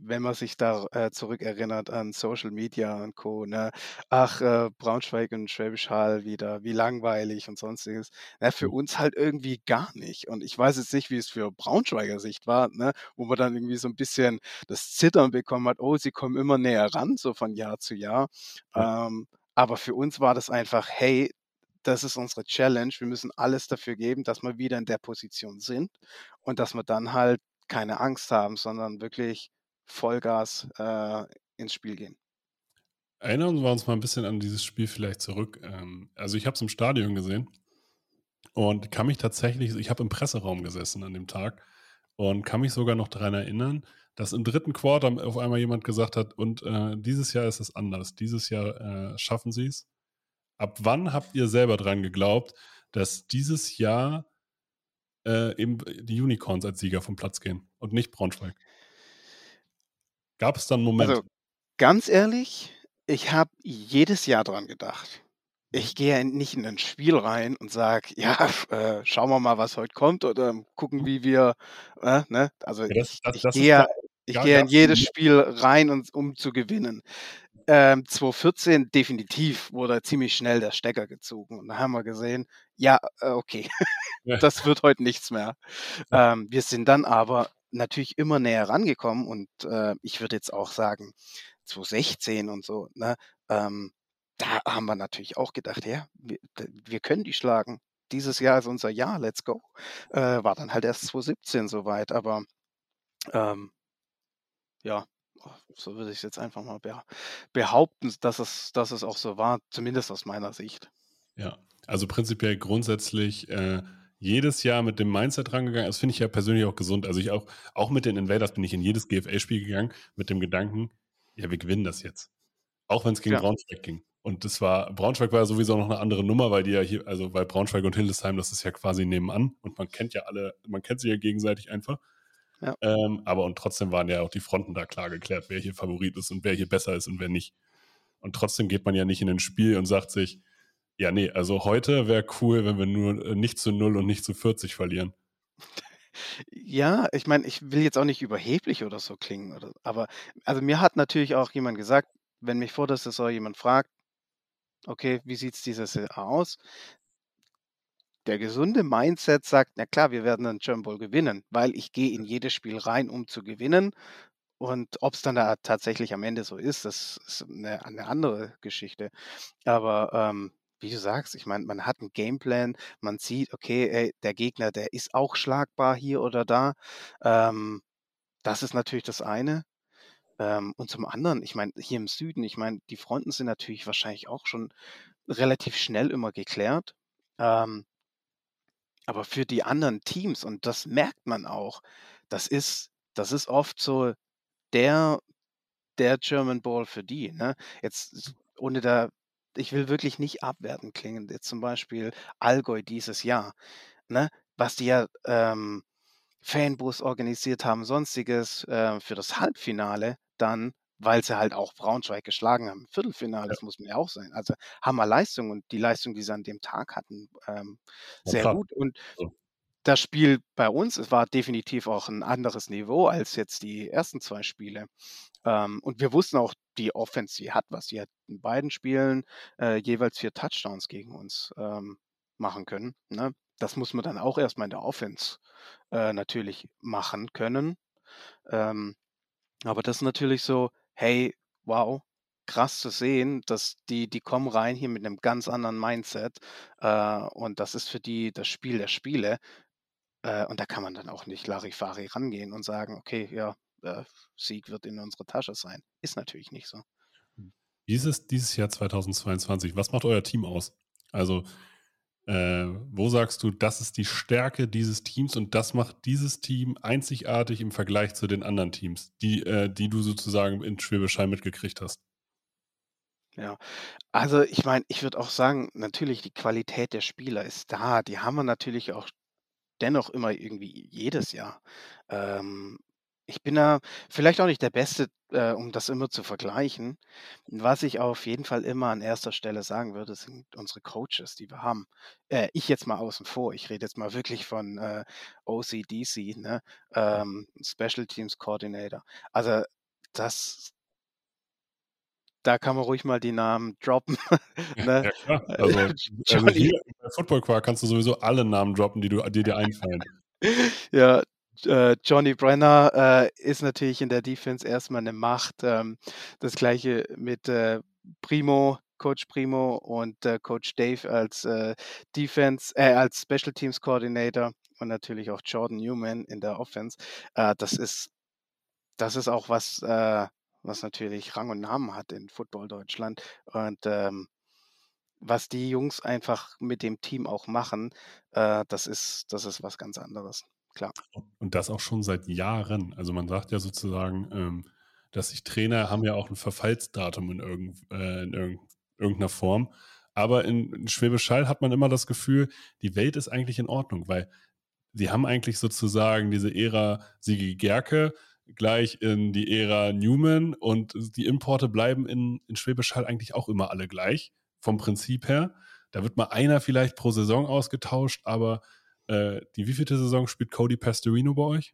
wenn man sich da, äh, zurückerinnert an Social Media und Co., ne? Ach, äh, Braunschweig und Schwäbisch Hall wieder, wie langweilig und Sonstiges. Na, für Mhm. uns halt irgendwie gar nicht. Und ich weiß jetzt nicht, wie es für Braunschweiger Sicht war, ne, wo man dann irgendwie so 'n bisschen das Zittern bekommen hat: „Oh, sie kommen immer näher ran“, so von Jahr zu Jahr. Ja. Ähm, aber für uns war das einfach: „Hey, das ist unsere Challenge. Wir müssen alles dafür geben, dass wir wieder in der Position sind und dass wir dann halt keine Angst haben, sondern wirklich Vollgas, äh, ins Spiel gehen.“ Erinnern wir uns mal 'n bisschen an dieses Spiel vielleicht zurück. Ähm, also, ich habe es im Stadion gesehen und kann mich tatsächlich ich habe im Presseraum gesessen an dem Tag und kann mich sogar noch dran erinnern, dass im 3. Quarter auf einmal jemand gesagt hat: „Und, äh, dieses Jahr ist es anders. Dieses Jahr, äh, schaffen sie's.“ Ab wann habt ihr selber dran geglaubt, dass dieses Jahr äh, eben die Unicorns als Sieger vom Platz gehen und nicht Braunschweig? Gab's da 'n Moment? Also, ganz ehrlich, ich habe jedes Jahr dran gedacht. Mhm. Ich gehe ja nicht in 'nen Spiel rein und sage: „Ja, äh, schauen wir mal, was heute kommt oder gucken, wie wir“ äh, ne? Also, Ja, das ich das ich das gehe ich gehe in jedes Spiel rein und um zu gewinnen. Ähm, 2014 definitiv wurde ziemlich schnell der Stecker gezogen und da haben wir gesehen: „Ja, äh, okay, das wird heute nichts mehr.“ Ähm, wir sind dann aber natürlich immer näher rangekommen und, äh, ich würde jetzt auch sagen, 2016 und so, ne, ähm, da haben wir natürlich auch gedacht: „Ja, wir wir können die schlagen. Dieses Jahr ist unser Jahr, let's go.“ Äh, war dann halt erst 2017 so weit, aber, ähm ja, so würde ich's jetzt einfach mal beha behaupten, dass es dass es auch so war, zumindest aus meiner Sicht. Ja, also, prinzipiell grundsätzlich, äh, jedes Jahr mit dem Mindset rangegangen. Das finde ich ja persönlich auch gesund. Also, ich auch auch mit den Invaders bin ich in jedes GFL-Spiel gegangen mit dem Gedanken: „Ja, wir gewinnen das jetzt.“ Auch wenn's gegen Ja. Braunschweig ging. Und das war Braunschweig war ja sowieso noch 'ne andere Nummer, weil die ja hier also, weil Braunschweig und Hildesheim, das ist ja quasi nebenan und man kennt ja alle man kennt sich ja gegenseitig einfach. Ja. Ähm, aber und trotzdem waren ja auch die Fronten da klar geklärt, wer hier Favorit ist und wer hier besser ist und wer nicht. Und trotzdem geht man ja nicht in 'nen Spiel und sagt sich: „Ja, ne, also, heute wäre cool, wenn wir nur, äh, nicht zu 0 und nicht zu 40 verlieren.“ Ja, ich meine, ich will jetzt auch nicht überheblich oder so klingen oder aber also, mir hat natürlich auch jemand gesagt, wenn mich vor der Saison jemand fragt: „Okay, wie sieht's diese Saison aus?“ Der gesunde Mindset sagt: „Na klar, wir werden den German Bowl gewinnen, weil ich gehe in jedes Spiel rein, um zu gewinnen.“ Und ob's dann da tatsächlich am Ende so ist, das ist 'ne 'ne andere Geschichte. Aber, ähm, wie du sagst, ich meine, man hat 'n Gameplan, man sieht, okay, ey, der Gegner, der ist auch schlagbar hier oder da. Ähm, das ist natürlich das eine. Ähm, und zum anderen, ich meine, hier im Süden, ich meine, die Fronten sind natürlich wahrscheinlich auch schon relativ schnell immer geklärt. Ähm aber für die anderen Teams, und das merkt man auch, das ist das ist oft so der der German Bowl für die, ne? Jetzt ohne da ich will wirklich nicht abwertend klingen, jetzt zum Beispiel Allgäu dieses Jahr, ne? Was die ja, ähm, Fanbus organisiert haben, Sonstiges, äh, für das Halbfinale dann weil sie halt auch Braunschweig geschlagen haben. Viertelfinale, das muss man ja auch sein. Also Hammerleistung und die Leistung, die sie an dem Tag hatten, ähm, sehr gut. Und das Spiel bei uns, es war definitiv auch ein anderes Niveau als jetzt die ersten 2 Spiele. Ähm, und wir wussten auch, die Offense, die hat was. Die hat in beiden Spielen, äh, jeweils 4 Touchdowns gegen uns, ähm, machen können, ne? Das muss man dann auch erst mal in der Offense, äh, natürlich machen können. Ähm, aber das ist natürlich so: „Hey, wow, krass zu sehen, dass die die kommen rein hier mit 'nem ganz anderen Mindset, äh, und das ist für die das Spiel der Spiele.“ Äh, und da kann man dann auch nicht Larifari rangehen und sagen: „Okay, ja, äh, Sieg wird in unserer Tasche sein.“ Ist natürlich nicht so. Wie ist es dieses Jahr 2022? Was macht euer Team aus? Also, äh, wo sagst du, das ist die Stärke dieses Teams und das macht dieses Team einzigartig im Vergleich zu den anderen Teams, die, äh, die du sozusagen in Schwäbisch Hall mitgekriegt hast? Ja. Also, ich meine, ich würde auch sagen, natürlich die Qualität der Spieler ist da. Die haben wir natürlich auch dennoch immer irgendwie jedes Jahr. Ähm, ich bin da vielleicht auch nicht der Beste, äh, um das immer zu vergleichen. Was ich auf jeden Fall immer an erster Stelle sagen würde, sind unsere Coaches, die wir haben. Äh, ich jetzt mal außen vor. Ich rede jetzt mal wirklich von, äh, OC/DC, ne, ähm, Special Teams Coordinator. Also, das da kann man ruhig mal die Namen droppen, ne? Ja klar. Also, also hier bei Football Quark kannst du sowieso alle Namen droppen, die du die dir einfallen. Ja, äh, Johnny Brenner, äh, ist natürlich in der Defense erst mal 'ne Macht. Ähm, das Gleiche mit, äh, Primo, Coach Primo und, äh, Coach Dave als, äh, Defense äh, als Special Teams Coordinator und natürlich auch Jordan Newman in der Offense. Das ist das ist auch was, was natürlich Rang und Namen hat in Football Deutschland. Und, ähm, was die Jungs einfach mit dem Team auch machen, das ist das ist was ganz anderes, klar. Und das auch schon seit Jahren. Also, man sagt ja sozusagen, ähm, dass sich Trainer haben ja auch 'n Verfallsdatum in irgend äh, in irgend irgend 'ner Form. Aber in in Schwäbisch Hall hat man immer das Gefühl, die Welt ist eigentlich in Ordnung, weil sie haben eigentlich sozusagen diese Ära Sigi Gerke gleich in die Ära Newman und die Importe bleiben in in Schwäbisch Hall eigentlich auch immer alle gleich vom Prinzip her. Da wird mal einer vielleicht pro Saison ausgetauscht, aber, äh, die wievielte Saison spielt Cody Pastorino bei euch?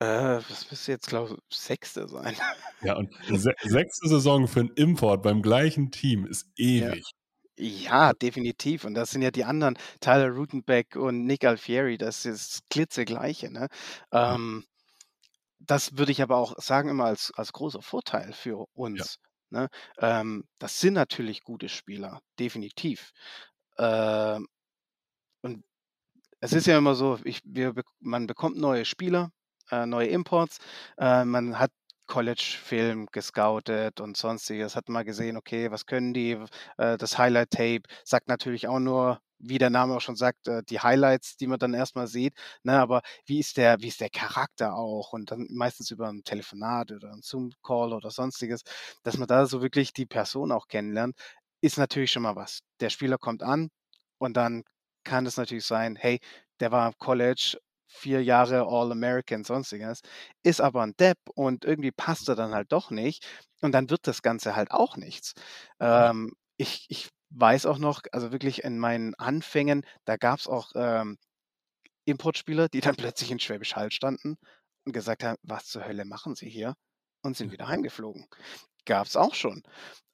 Äh, das müsste jetzt, glaube 6. sein. Ja, und se 6. Saison für 'n Import beim gleichen Team ist Ja. ewig. Ja, definitiv. Und das sind ja die anderen, Tyler Rutenbeck und Nick Alfieri, das ist klitzegleiche, ne? Ja. Ähm, das würde ich aber auch sagen immer als als großer Vorteil für Ja. uns, ne? Ähm, das sind natürlich gute Spieler, definitiv. Ähm, es ist ja immer so, ich wir man bekommt neue Spieler, äh, neue Imports. Äh, man hat College-Film gescoutet und Sonstiges, hat mal gesehen, okay, was können die? Äh, das Highlight-Tape sagt natürlich auch nur, wie der Name auch schon sagt, äh, die Highlights, die man dann erst mal sieht, ne? Aber wie ist der wie ist der Charakter auch? Und dann meistens über 'n Telefonat oder 'n Zoom-Call oder Sonstiges, dass man da so wirklich die Person auch kennenlernt, ist natürlich schon mal was. Der Spieler kommt an und dann kann es natürlich sein, hey, der war am College 4 Jahre All-American, Sonstiges, ist aber 'n Depp und irgendwie passt er dann halt doch nicht und dann wird das Ganze halt auch nichts. Ähm, ich ich weiß auch noch, also wirklich in meinen Anfängen, da gab's auch, ähm, Importspieler, die dann plötzlich in Schwäbisch Hall standen und gesagt haben: „Was zur Hölle machen Sie hier?“ und sind wieder heimgeflogen. Gab's auch schon.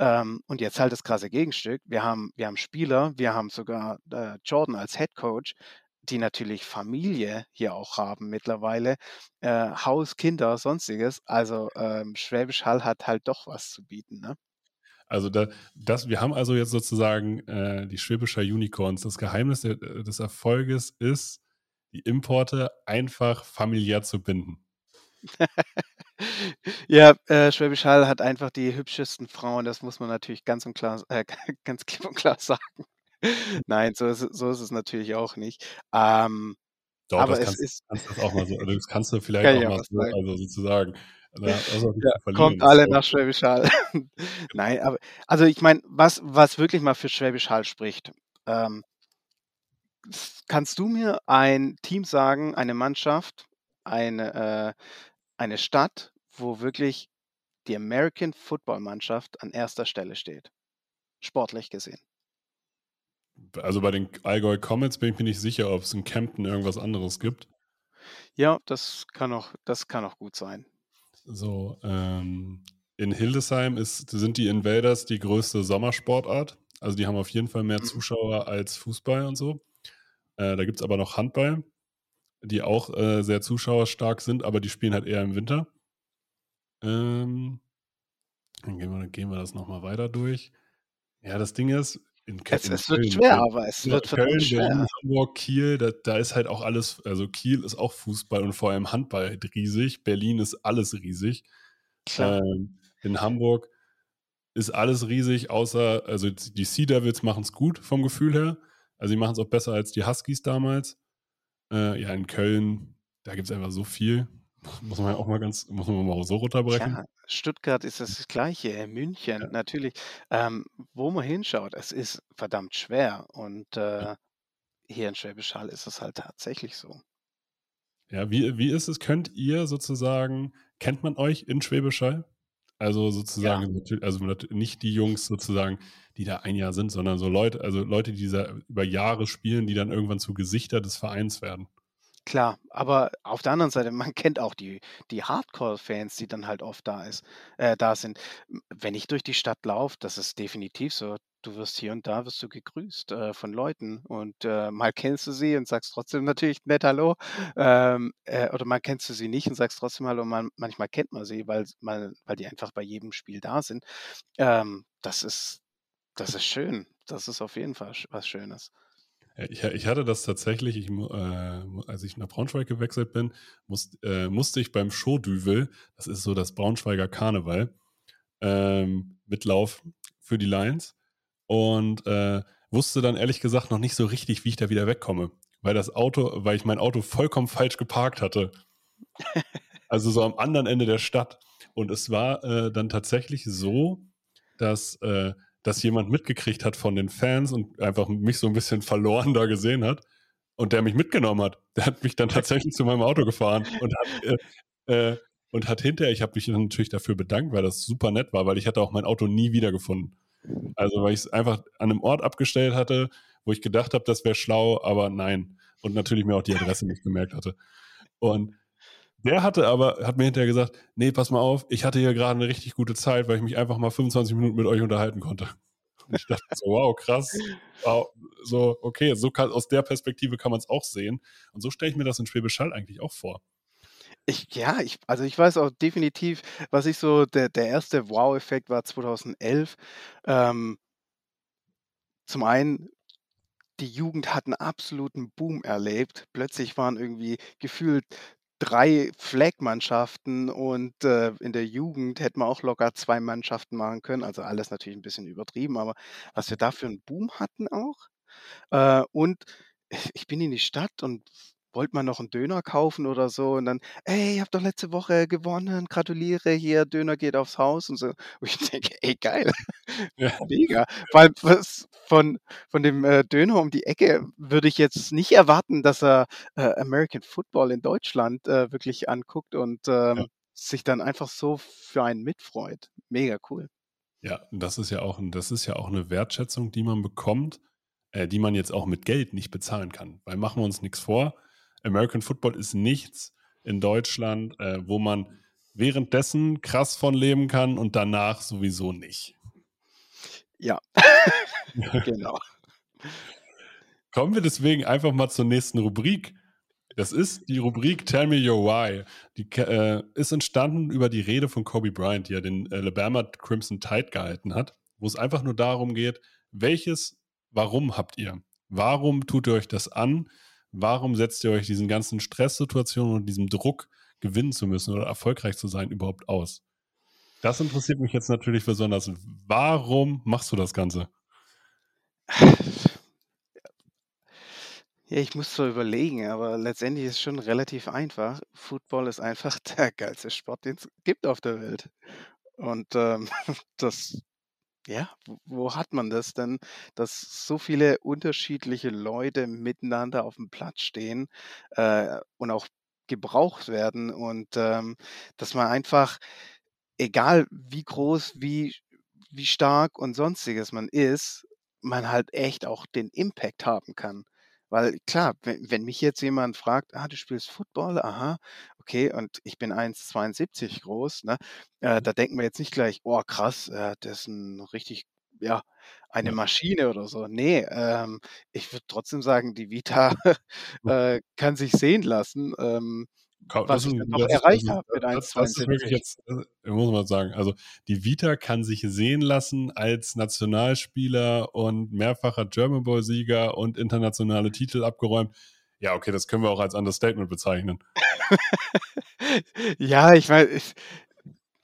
Ähm, und jetzt halt das krasse Gegenstück. Wir haben wir haben Spieler, wir haben sogar, äh, Jordan als Head Coach, die natürlich Familie hier auch haben mittlerweile, äh, Haus, Kinder, Sonstiges. Also, ähm, Schwäbisch Hall hat halt doch was zu bieten, ne? Also, da das wir haben also jetzt sozusagen, äh, die Schwäbischer Unicorns. Das Geheimnis des Erfolges ist, die Importe einfach familiär zu binden. Ja, äh, Schwäbisch Hall hat einfach die hübschesten Frauen, das muss man natürlich ganz und klar äh, ganz klipp und klar sagen. Nein, so ist es so ist es natürlich auch nicht. Ähm, Doch, aber das es kannst ist kannst das auch mal so das kannst du vielleicht Kann auch mal so sagen. also sozusagen, du auch nichts Ja, kommt alle auch nach Schwäbisch Hall. Nein, aber also ich meine, was was wirklich mal für Schwäbisch Hall spricht, ähm kannst du mir ein Team sagen, eine Mannschaft, eine, äh eine Stadt, wo wirklich die American Football Mannschaft an erster Stelle steht. Sportlich gesehen. Also bei den Allgäu Comets bin ich mir nicht sicher, ob es in Kempten irgendwas anderes gibt. Ja, das kann auch, das kann auch gut sein. So, ähm, in Hildesheim ist, sind die Invaders die größte Sommersportart. Also die haben auf jeden Fall mehr Mhm. Zuschauer als Fußball und so. Äh, da gibt es aber noch Handball, die auch äh, sehr zuschauerstark sind, aber die spielen halt eher im Winter. Ähm, dann gehen wir, gehen wir das nochmal weiter durch. Ja, das Ding ist, in, Ke- Es, es wird Köln, schwer, Köln- aber es wird verdammt Köln, schwer. Berlin, Hamburg, Kiel, da, da ist halt auch alles, also Kiel ist auch Fußball und vor allem Handball halt riesig. Berlin ist alles riesig. Ähm, in Hamburg ist alles riesig, außer, also die Sea Devils machen es gut vom Gefühl her. Also die machen es auch besser als die Huskies damals. Äh, ja, in Köln, da gibt es einfach so viel. Muss man ja auch mal ganz, muss man mal so runterbrechen. Klar, Stuttgart ist das Gleiche, äh, München Ja. natürlich. Ähm, wo man hinschaut, es ist verdammt schwer. Und äh, hier in Schwäbisch Hall ist es halt tatsächlich so. Ja, wie, wie ist es? Könnt ihr sozusagen, kennt man euch in Schwäbisch Hall? Also sozusagen, natür- also nicht die Jungs sozusagen, die da ein Jahr sind, sondern so Leute, also Leute, die da über Jahre spielen, die dann irgendwann zu Gesichter des Vereins werden. Klar, aber auf der anderen Seite, man kennt auch die, die Hardcore-Fans, die dann halt oft da ist, äh, da sind. Wenn ich durch die Stadt laufe, das ist definitiv so. Du wirst hier und da wirst du gegrüßt äh, von Leuten und äh, mal kennst du sie und sagst trotzdem natürlich nett Hallo. Ähm, äh, oder mal kennst du sie nicht und sagst trotzdem Hallo. Man, manchmal kennt man sie, weil, weil, weil die einfach bei jedem Spiel da sind. Ähm, das ist, das ist schön. Das ist auf jeden Fall was Schönes. Ja, Ich, ich hatte das tatsächlich, ich, äh, als ich nach Braunschweig gewechselt bin, musst, äh, musste ich beim Showdüvel, das ist so das Braunschweiger Karneval, ähm, mitlaufen für die Lions und äh, wusste dann ehrlich gesagt noch nicht so richtig, wie ich da wieder wegkomme, weil das Auto, weil ich mein Auto vollkommen falsch geparkt hatte. Also so am anderen Ende der Stadt. Und es war äh, dann tatsächlich so, dass, dass jemand mitgekriegt hat von den Fans und einfach mich so ein bisschen verloren da gesehen hat und der mich mitgenommen hat. Der hat mich dann tatsächlich zu meinem Auto gefahren und hat, äh, äh, und hat hinterher, ich habe mich natürlich dafür bedankt, weil das super nett war, weil ich hatte auch mein Auto nie wiedergefunden. Also weil ich es einfach an einem Ort abgestellt hatte, wo ich gedacht habe, das wäre schlau, aber nein. Und natürlich mir auch die Adresse nicht gemerkt hatte. Und der hatte aber, hat mir hinterher gesagt, nee, pass mal auf, ich hatte hier gerade eine richtig gute Zeit, weil ich mich einfach mal 25 Minuten mit euch unterhalten konnte. Und ich dachte so, wow, krass. Wow, so, okay, so kann, aus der Perspektive kann man es auch sehen. Und so stelle ich mir das in Schwäbisch Hall eigentlich auch vor. Ich, ja, ich, also ich weiß auch definitiv, was ich so, der, der erste Wow-Effekt war 2011. Ähm, zum einen, die Jugend hat einen absoluten Boom erlebt. Plötzlich waren irgendwie gefühlt drei Flag-Mannschaften und äh, in der Jugend hätten wir auch locker zwei Mannschaften machen können. Also alles natürlich ein bisschen übertrieben, aber was wir da für einen Boom hatten auch. Äh, und ich bin in die Stadt und wollte mal noch einen Döner kaufen oder so und dann: „Ey, ihr habt doch letzte Woche gewonnen, gratuliere, hier, Döner geht aufs Haus“ und so. Wo ich denke: „Ey, geil, Ja. mega.“ Weil was von von dem, äh, Döner um die Ecke würde ich jetzt nicht erwarten, dass er, äh, American Football in Deutschland, äh, wirklich anguckt und, ähm, sich dann einfach so für einen mitfreut. Mega cool. Ja, und das ist ja auch, das ist ja auch eine Wertschätzung, die man bekommt, äh, die man jetzt auch mit Geld nicht bezahlen kann. Weil machen wir uns nichts vor, American Football ist nichts in Deutschland, äh, wo man währenddessen krass von leben kann und danach sowieso nicht. Ja. Genau. Kommen wir deswegen einfach mal zur nächsten Rubrik. Das ist die Rubrik Tell Me Your Why. Die äh, ist entstanden über die Rede von Kobe Bryant, die er den Alabama Crimson Tide gehalten hat, wo es einfach nur darum geht, welches Warum habt ihr? Warum tut ihr euch das an? Warum setzt ihr euch diesen ganzen Stresssituationen und diesem Druck, gewinnen zu müssen oder erfolgreich zu sein, überhaupt aus? Das interessiert mich jetzt natürlich besonders. Warum machst du das Ganze? Ja, ich muss so überlegen, aber letztendlich ist es schon relativ einfach. Football ist einfach der geilste Sport, den es gibt auf der Welt. Und ähm, das, ja, wo, hat man das denn, dass so viele unterschiedliche Leute miteinander auf dem Platz stehen äh, und auch gebraucht werden und ähm, dass man einfach egal wie groß, wie wie stark und Sonstiges man ist, man halt echt auch den Impact haben kann. Weil klar, wenn wenn mich jetzt jemand fragt: „Ah, du spielst Football? Aha, okay, und ich bin 1,72 groß“, ne? Äh, da denken wir jetzt nicht gleich: „Oh krass, äh, der ist 'n richtig ja, eine. Maschine oder so.“ Ne, ähm, ich würde trotzdem sagen, die Vita, äh, kann sich sehen lassen, ähm, das was ich dann das ist erreicht also, habe mit das das ist wirklich 1,72. jetzt, äh muss man sagen, also, die Vita kann sich sehen lassen als Nationalspieler und mehrfacher German Bowl-Sieger und internationale Titel abgeräumt. Ja, okay, das können wir auch als Understatement bezeichnen. Ja, ich meine,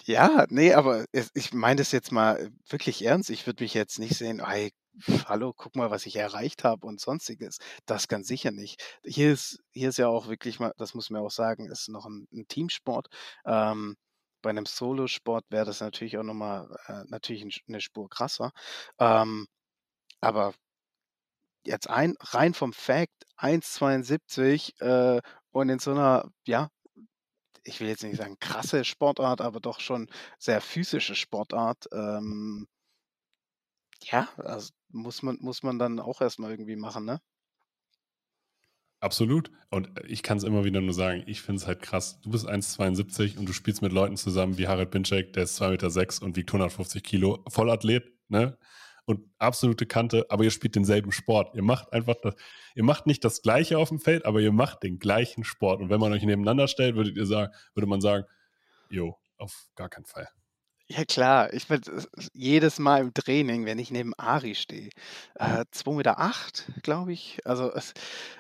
ja, ne, aber ich meine das jetzt mal wirklich ernst. Ich würde mich jetzt nicht sehen: „Hey, hallo, guck mal, was ich erreicht habe“ und Sonstiges. Das ganz sicher nicht. Hier ist hier ist ja auch wirklich mal das muss man auch sagen, ist noch 'n 'n Teamsport. Ähm, bei 'nem Solosport wäre das natürlich auch noch mal, äh, natürlich 'n 'ne Spur krasser. Ähm, aber jetzt ein rein vom Fact 1,72, äh, und in so 'ner, ja, ich will jetzt nicht sagen krasse Sportart, aber doch schon sehr physische Sportart, ähm ja, also, muss man muss man dann auch erst mal irgendwie machen, ne? Absolut. Und, äh, ich kann's immer wieder nur sagen, ich finde es halt krass. Du bist 1,72 und du spielst mit Leuten zusammen wie Harald Binczek, der ist 2,6 m und wiegt 150 Kilo, Vollathlet, ne? Und absolute Kante, aber ihr spielt denselben Sport. Ihr macht einfach das ihr macht nicht das Gleiche aufm Feld, aber ihr macht den gleichen Sport. Und wenn man euch nebeneinander stellt, würdet ihr sagen würde man sagen: „Jo, auf gar keinen Fall.“ Ja klar, ich es es jedes Mal im Training, wenn ich neben Ari stehe, äh, 2,8 m, glaube ich. Also, es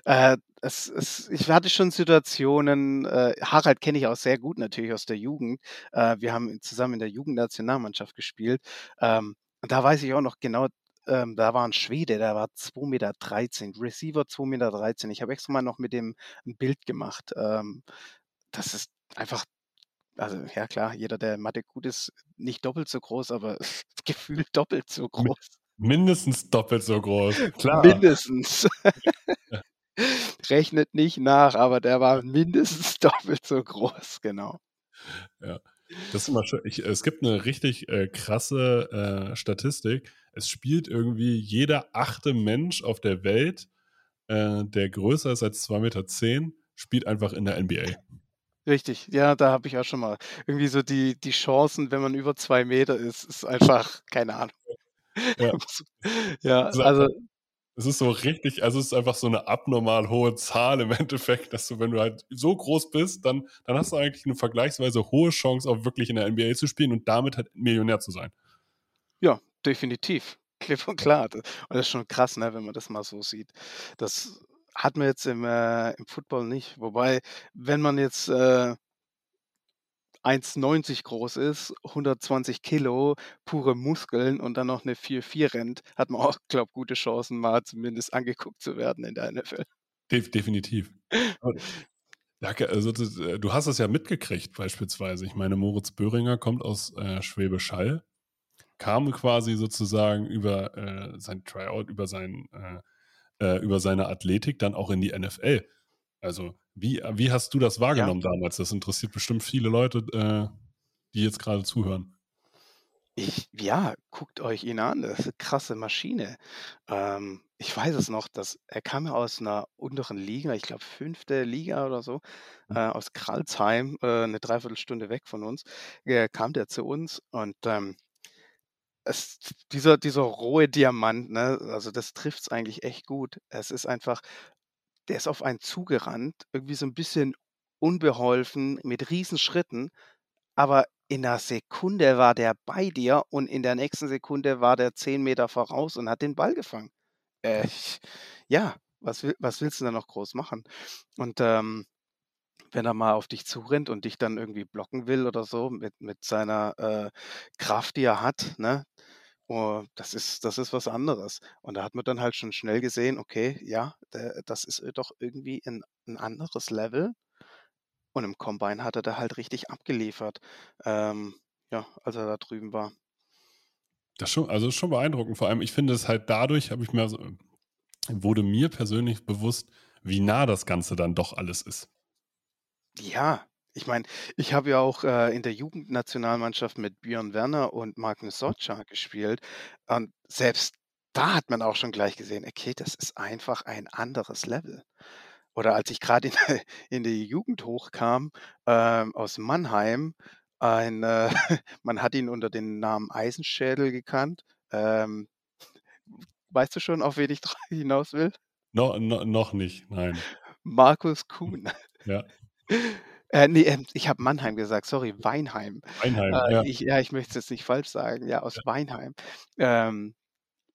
äh, es es ich hatte schon Situationen äh, Harald kenne ich auch sehr gut natürlich aus der Jugend. Äh, wir haben zusammen in der Jugendnationalmannschaft gespielt. Ähm, da weiß ich auch noch genau, ähm, da war 'n Schwede, der war 2,13 m, Receiver 2,13 m. Ich habe extra mal noch mit dem 'n Bild gemacht. Ähm, das ist einfach also, ja klar, jeder, der Mathe gut ist, nicht doppelt so groß, aber gefühlt doppelt so groß. mindestens doppelt so groß, klar. Mindestens. Rechnet nicht nach, aber der war mindestens doppelt so groß, genau. Ja, das ist immer schön. Ich es gibt 'ne richtig, äh, krasse, äh, Statistik. Es spielt irgendwie jeder 8. Mensch auf der Welt, äh, der größer ist als 2,10 m, spielt einfach in der NBA. Richtig, ja, da habe ich auch schon mal irgendwie so die die Chancen, wenn man über 2 m ist, ist einfach keine Ahnung. Ja. Ja, ist also einfach es ist so richtig also, es ist einfach so 'ne abnormal hohe Zahl im Endeffekt, dass du, wenn du halt so groß bist, dann dann hast du eigentlich 'ne vergleichsweise hohe Chance, auch wirklich in der NBA zu spielen und damit halt Millionär zu sein. Ja, definitiv. Klipp und klar. Und das ist schon krass, ne, wenn man das mal so sieht. Das hat man jetzt im, äh im Football nicht. Wobei, wenn man jetzt, äh 1,90 groß ist, 120 Kilo, pure Muskeln und dann noch 'ne 4,4 rennt, hat man auch, glaube ich, gute Chancen, mal zumindest angeguckt zu werden in der NFL. Def definitiv. Danke, also, äh, du hast es ja mitgekriegt beispielsweise. Ich meine, Moritz Böhringer kommt aus, äh, Schwäbisch Hall, kam quasi sozusagen über, äh, sein Tryout, über sein, äh äh, über seine Athletik dann auch in die NFL. Also, wie wie hast du das Ja. wahrgenommen damals? Das interessiert bestimmt viele Leute, äh, die jetzt grade zuhören. Ich ja, guckt euch ihn an, das ist 'ne krasse Maschine. Ähm, ich weiß es noch, dass er kam ja aus 'ner unteren Liga, ich glaube 5. Liga oder so, äh, aus Kralsheim, äh, 'ne 3/4 Stunde weg von uns, äh, kam der zu uns und, ähm es dieser dieser rohe Diamant, ne, also, das trifft's eigentlich echt gut. Es ist einfach der ist auf einen zugerannt, irgendwie so 'n bisschen unbeholfen mit Riesenschritten, aber in 'ner Sekunde war der bei dir und in der nächsten Sekunde war der 10 m voraus und hat den Ball gefangen. Äh, ja, was will was willst du da noch groß machen? Und, ähm, wenn er mal auf dich zurennt und dich dann irgendwie blocken will oder so mit mit seiner, äh, Kraft, die er hat, ne? Oh, das ist das ist was anderes. Und da hat man dann halt schon schnell gesehen, okay, ja, das ist, äh, doch irgendwie 'n 'n anderes Level. Und im Combine hat er da halt richtig abgeliefert, ähm, ja, als er da drüben war. Das schon also, ist schon beeindruckend. Vor allem, ich finde es halt dadurch habe ich mir so wurde mir persönlich bewusst, wie nah das Ganze dann doch alles ist. Ja, Ich meine, ich habe ja auch, äh, in der Jugendnationalmannschaft mit Björn Werner und Magnus Socha gespielt und selbst da hat man auch schon gleich gesehen: Okay, das ist einfach ein anderes Level. Oder als ich grad in in die Jugend hochkam, ähm, aus Mannheim, ein, äh man hat ihn unter dem Namen Eisenschädel gekannt. Ähm, weißt du schon, auf wen ich hinaus will? No no noch nicht, nein. Markus Kuhn. ja. Äh, ne, ähm, ich habe Mannheim gesagt, sorry, Weinheim. Weinheim, Äh, ja. ich ja, ich möchte es jetzt nicht falsch sagen, ja, aus Ja. Weinheim. Ähm,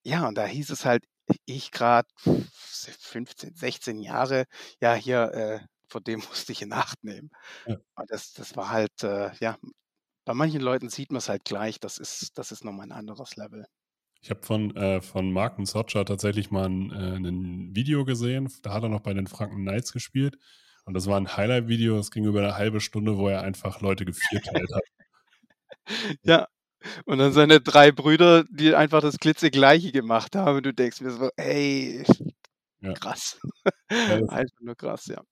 ja, und da hieß es halt, ich grad 15, 16 Jahre, ja, hier, äh, vor dem musst dich in Acht nehmen. Ja. Und das das war halt, äh, ja bei manchen Leuten sieht man's halt gleich, das ist das ist noch mal 'n anderes Level. Ich habe von äh, von Magnus Socha tatsächlich mal 'n äh, 'nen Video gesehen. Da hat er noch bei den Franken Knights gespielt und das war 'n Highlight-Video. Das ging über 'ne halbe Stunde, wo er einfach Leute gevierteilt hat. Ja, und dann seine 3 Brüder, die einfach das Glitzegleiche gemacht haben und du denkst dir so: „Ey, Ja. krass.“ Ja, Einfach nur krass, ja.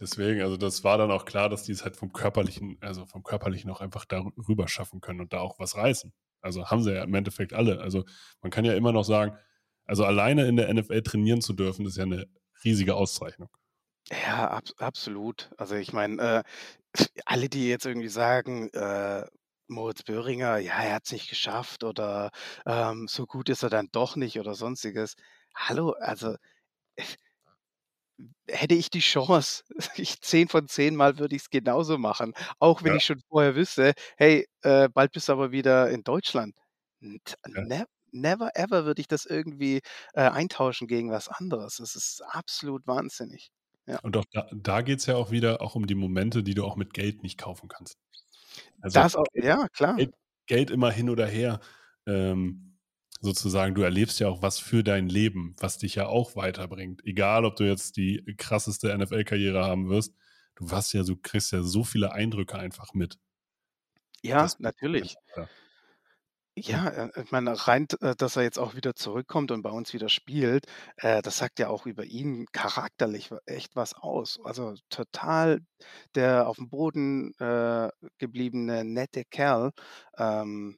Deswegen, also das war dann auch klar, dass die's halt vom Körperlichen also vom Körperlichen auch einfach da rüber schaffen können und da auch was reißen. Also, haben sie ja im Endeffekt alle. Also, man kann ja immer noch sagen also alleine in der NFL trainieren zu dürfen, ist ja 'ne riesige Auszeichnung. Ja, abs absolut. Also, ich meine, äh, alle, die jetzt irgendwie sagen, äh, Moritz Böhringer, ja, er hat's nicht geschafft oder, ähm, so gut ist er dann doch nicht oder Sonstiges. Hallo, also hätte ich die Chance, ich 10 von 10 Mal würde ich's genauso machen, auch wenn Ja. ich schon vorher wüsste: „Hey, äh, bald bist du aber wieder in Deutschland.“ N t Ja. ne never ever würde ich das irgendwie, äh, eintauschen gegen was anderes. Das ist absolut wahnsinnig. Ja. Und auch da da geht's ja auch wieder auch um die Momente, die du auch mit Geld nicht kaufen kannst. Also, Das au Geld ja, klar. Geld Geld immer hin oder her, ähm, sozusagen, du erlebst ja auch was für dein Leben, was dich ja auch weiterbringt. Egal, ob du jetzt die krasseste NFL-Karriere haben wirst, du hast ja du kriegst ja so viele Eindrücke einfach mit. Ja, Das natürlich. Ja, äh, ich meine, rein äh, dass er jetzt auch wieder zurückkommt und bei uns wieder spielt, äh, das sagt ja auch über ihn charakterlich echt was aus. Also, total der aufm Boden, äh, gebliebene nette Kerl. Ähm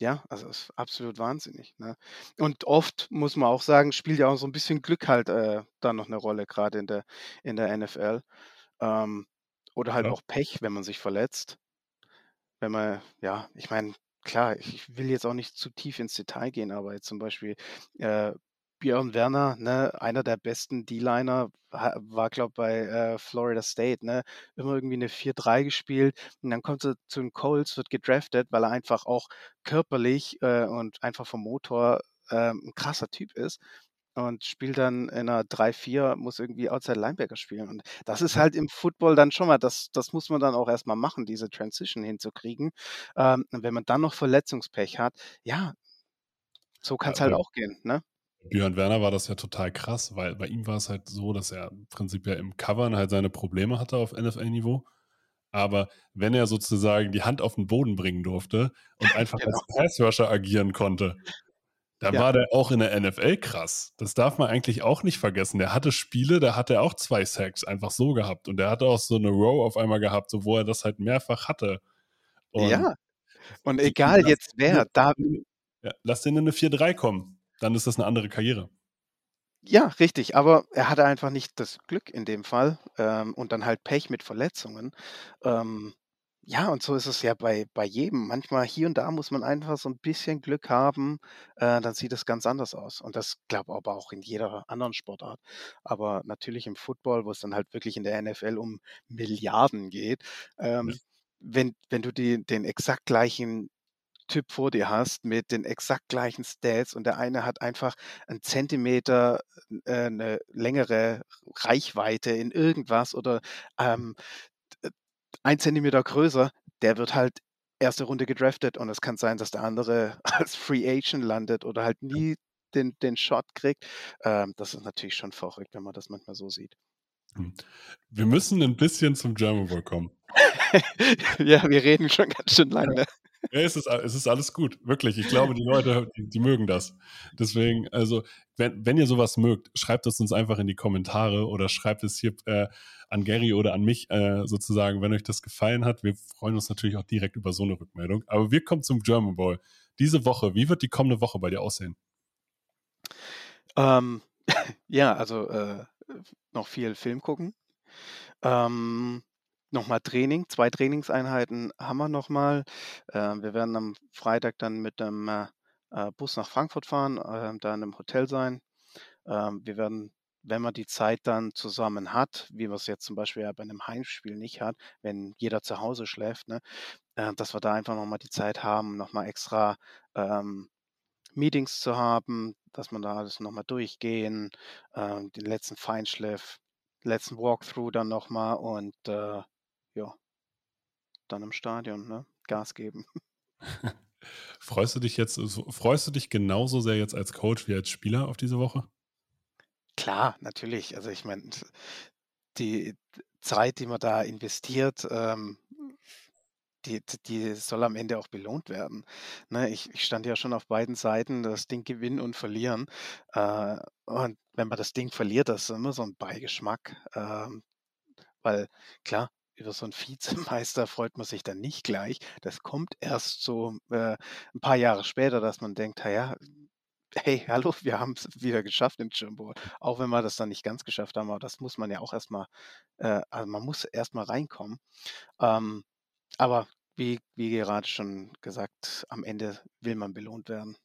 ja, also ist absolut wahnsinnig, ne? Und oft muss man auch sagen, spielt ja auch so 'n bisschen Glück halt, äh, da noch 'ne Rolle, grade in der in der NFL. Ähm, oder halt Ja. auch Pech, wenn man sich verletzt. Wenn man ja, ich meine, klar, ich will jetzt auch nicht zu tief ins Detail gehen, aber jetzt zum Beispiel, äh, Björn Werner, ne, einer der besten D-Liner, war, glaube bei, äh, Florida State, ne? Immer irgendwie 'ne 4-3 gespielt und dann kommt er zu den Colts, wird gedraftet, weil er einfach auch körperlich, äh, und einfach vom Motor, ähm, 'n krasser Typ ist und spielt dann in 'ner 3-4, muss irgendwie Outside Linebacker spielen. Und das ist Ja. halt im Football dann schon mal das das muss man dann auch erst mal machen, diese Transition hinzukriegen. Ähm, und wenn man dann noch Verletzungspech hat, ja so Ja, kann's halt bei auch gehen, ne? Björn Werner war das ja total krass, weil bei ihm war's halt so, dass er im Prinzip ja im Covern halt seine Probleme hatte auf NFL-Niveau. Aber wenn er sozusagen die Hand auf 'n Boden bringen durfte und einfach Genau. als Pass-Rusher agieren konnte, dann Ja. war der auch in der NFL krass. Das darf man eigentlich auch nicht vergessen. Der hatte Spiele, da hat er auch 2 Sacks einfach so gehabt und der hatte auch so 'ne Row auf einmal gehabt, so wo er das halt mehrfach hatte. Und Ja, und egal jetzt wer, da ja, lass den in 'ne 4-3 kommen, dann ist das 'ne andere Karriere. Ja, richtig, aber er hatte einfach nicht das Glück in dem Fall, ähm, und dann halt Pech mit Verletzungen. Ähm, ja, und so ist es ja bei bei jedem. Manchmal hier und da muss man einfach so 'n bisschen Glück haben, äh, dann sieht es ganz anders aus. Und das glaube aber auch in jeder anderen Sportart. Aber natürlich im Football, wo es dann halt wirklich in der NFL um Milliarden geht, Ja. ähm, wenn wenn du die den exakt gleichen Typ vor dir hast mit den exakt gleichen Stats und der eine hat einfach 'n Zentimeter, äh, 'ne längere Reichweite in irgendwas oder, ähm, 1 Zentimeter größer, der wird halt 1. Runde gedraftet und es kann sein, dass der andere als Free Agent landet oder halt nie den den Shot kriegt. Ähm, das ist natürlich schon verrückt, wenn man das manchmal so sieht. Hm. Wir müssen 'n bisschen zum German Bowl kommen. Ja, wir reden schon ganz schön lang, Ja. es ist, es ist alles gut, wirklich. Ich glaube, die Leute, die, die mögen das. Deswegen, also, wenn, wenn ihr sowas mögt, schreibt es uns einfach in die Kommentare oder schreibt es hier äh, an Gary oder an mich äh, sozusagen, wenn euch das gefallen hat. Wir freuen uns natürlich auch direkt über so eine Rückmeldung. Aber wir kommen zum German Bowl. Diese Woche, wie wird die kommende Woche bei dir aussehen? Ähm, ja, also äh, noch viel Film gucken. Ähm, nochmal Training, zwei Trainingseinheiten haben wir nochmal. Äh, wir werden am Freitag dann mit dem äh, äh, Bus nach Frankfurt fahren, äh, da in einem Hotel sein. Ähm, wir werden, wenn man die Zeit dann zusammen hat, wie man es jetzt zum Beispiel ja bei einem Heimspiel nicht hat, wenn jeder zu Hause schläft, ne, äh, dass wir da einfach nochmal die Zeit haben, nochmal extra ähm, Meetings zu haben, dass man da alles nochmal durchgehen, äh, den letzten Feinschliff, letzten Walkthrough dann nochmal und äh, ja, dann im Stadion, ne? Gas geben. freust du dich jetzt, freust du dich genauso sehr jetzt als Coach wie als Spieler auf diese Woche? Klar, natürlich. Also ich meine, die Zeit, die man da investiert, ähm, die, die soll am Ende auch belohnt werden. Ne, ich, ich stand ja schon auf beiden Seiten, das Ding gewinnen und verlieren. Äh, und wenn man das Ding verliert, das ist immer so ein Beigeschmack. Ähm, weil klar, über so einen Vizemeister freut man sich dann nicht gleich. Das kommt erst so äh, ein paar Jahre später, dass man denkt, ja, hey, hallo, wir haben es wieder geschafft im Jumbo. Auch wenn wir das dann nicht ganz geschafft haben, aber das muss man ja auch erstmal, äh, also man muss erstmal reinkommen. Ähm, aber wie, wie gerade schon gesagt, am Ende will man belohnt werden.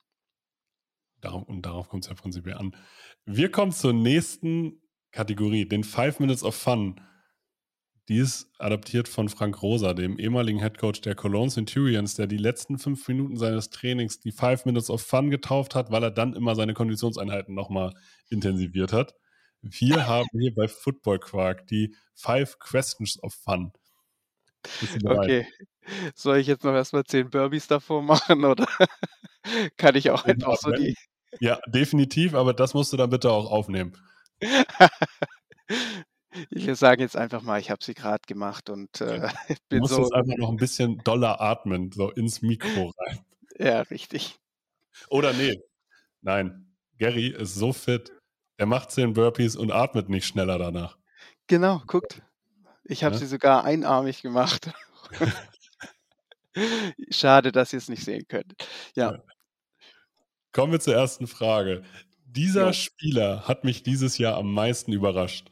Und darauf kommt es ja prinzipiell an. Wir kommen zur nächsten Kategorie, den Five Minutes of Fun. Die ist adaptiert von Frank Rosa, dem ehemaligen Headcoach der Cologne Centurions, der die letzten fünf Minuten seines Trainings die Five Minutes of Fun getauft hat, weil er dann immer seine Konditionseinheiten nochmal intensiviert hat. Wir haben hier bei Football Quark die Five Questions of Fun. Okay. Soll ich jetzt noch erstmal zehn Burbies davor machen oder kann ich auch einfach so die. Ja, definitiv, aber das musst du dann bitte auch aufnehmen. Ich sage jetzt einfach mal, ich habe sie gerade gemacht und äh, bin du musst so. jetzt einfach noch ein bisschen doller atmen, so ins Mikro rein. Ja, richtig. Oder nee, nein, Gary ist so fit, er macht zehn Burpees und atmet nicht schneller danach. Genau, guckt. Ich habe ja? sie sogar einarmig gemacht. Schade, dass ihr es nicht sehen könnt. Ja. ja. Kommen wir zur ersten Frage. Dieser jo. Spieler hat mich dieses Jahr am meisten überrascht.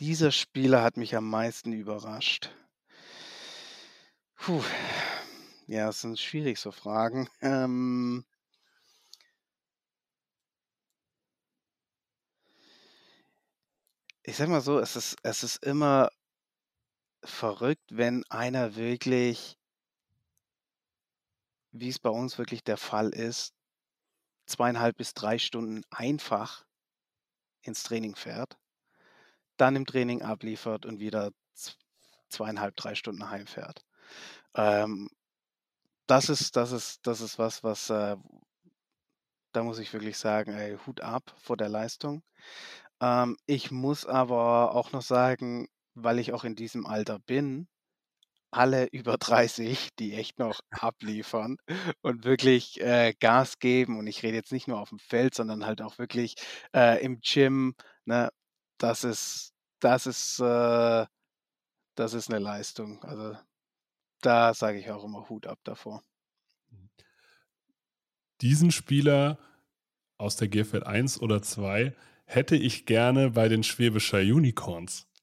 Dieser Spieler hat mich am meisten überrascht. Puh. Ja, das sind schwierig so Fragen. Ähm, ich sag mal so, es ist, es ist immer verrückt, wenn einer wirklich, wie es bei uns wirklich der Fall ist, zweieinhalb bis drei Stunden einfach ins Training fährt, dann im Training abliefert und wieder zweieinhalb, drei Stunden heimfährt. Ähm, das ist, das ist, das ist was, was, äh, da muss ich wirklich sagen, ey, Hut ab vor der Leistung. Ähm, ich muss aber auch noch sagen, weil ich auch in diesem Alter bin, alle über 30, die echt noch abliefern und wirklich äh, Gas geben. Und ich rede jetzt nicht nur auf dem Feld, sondern halt auch wirklich äh, im Gym. Ne? Das ist, das ist, äh, das ist eine Leistung. Also da sage ich auch immer Hut ab davor. Diesen Spieler aus der GFL 1 oder 2 hätte ich gerne bei den Schwäbischer Unicorns.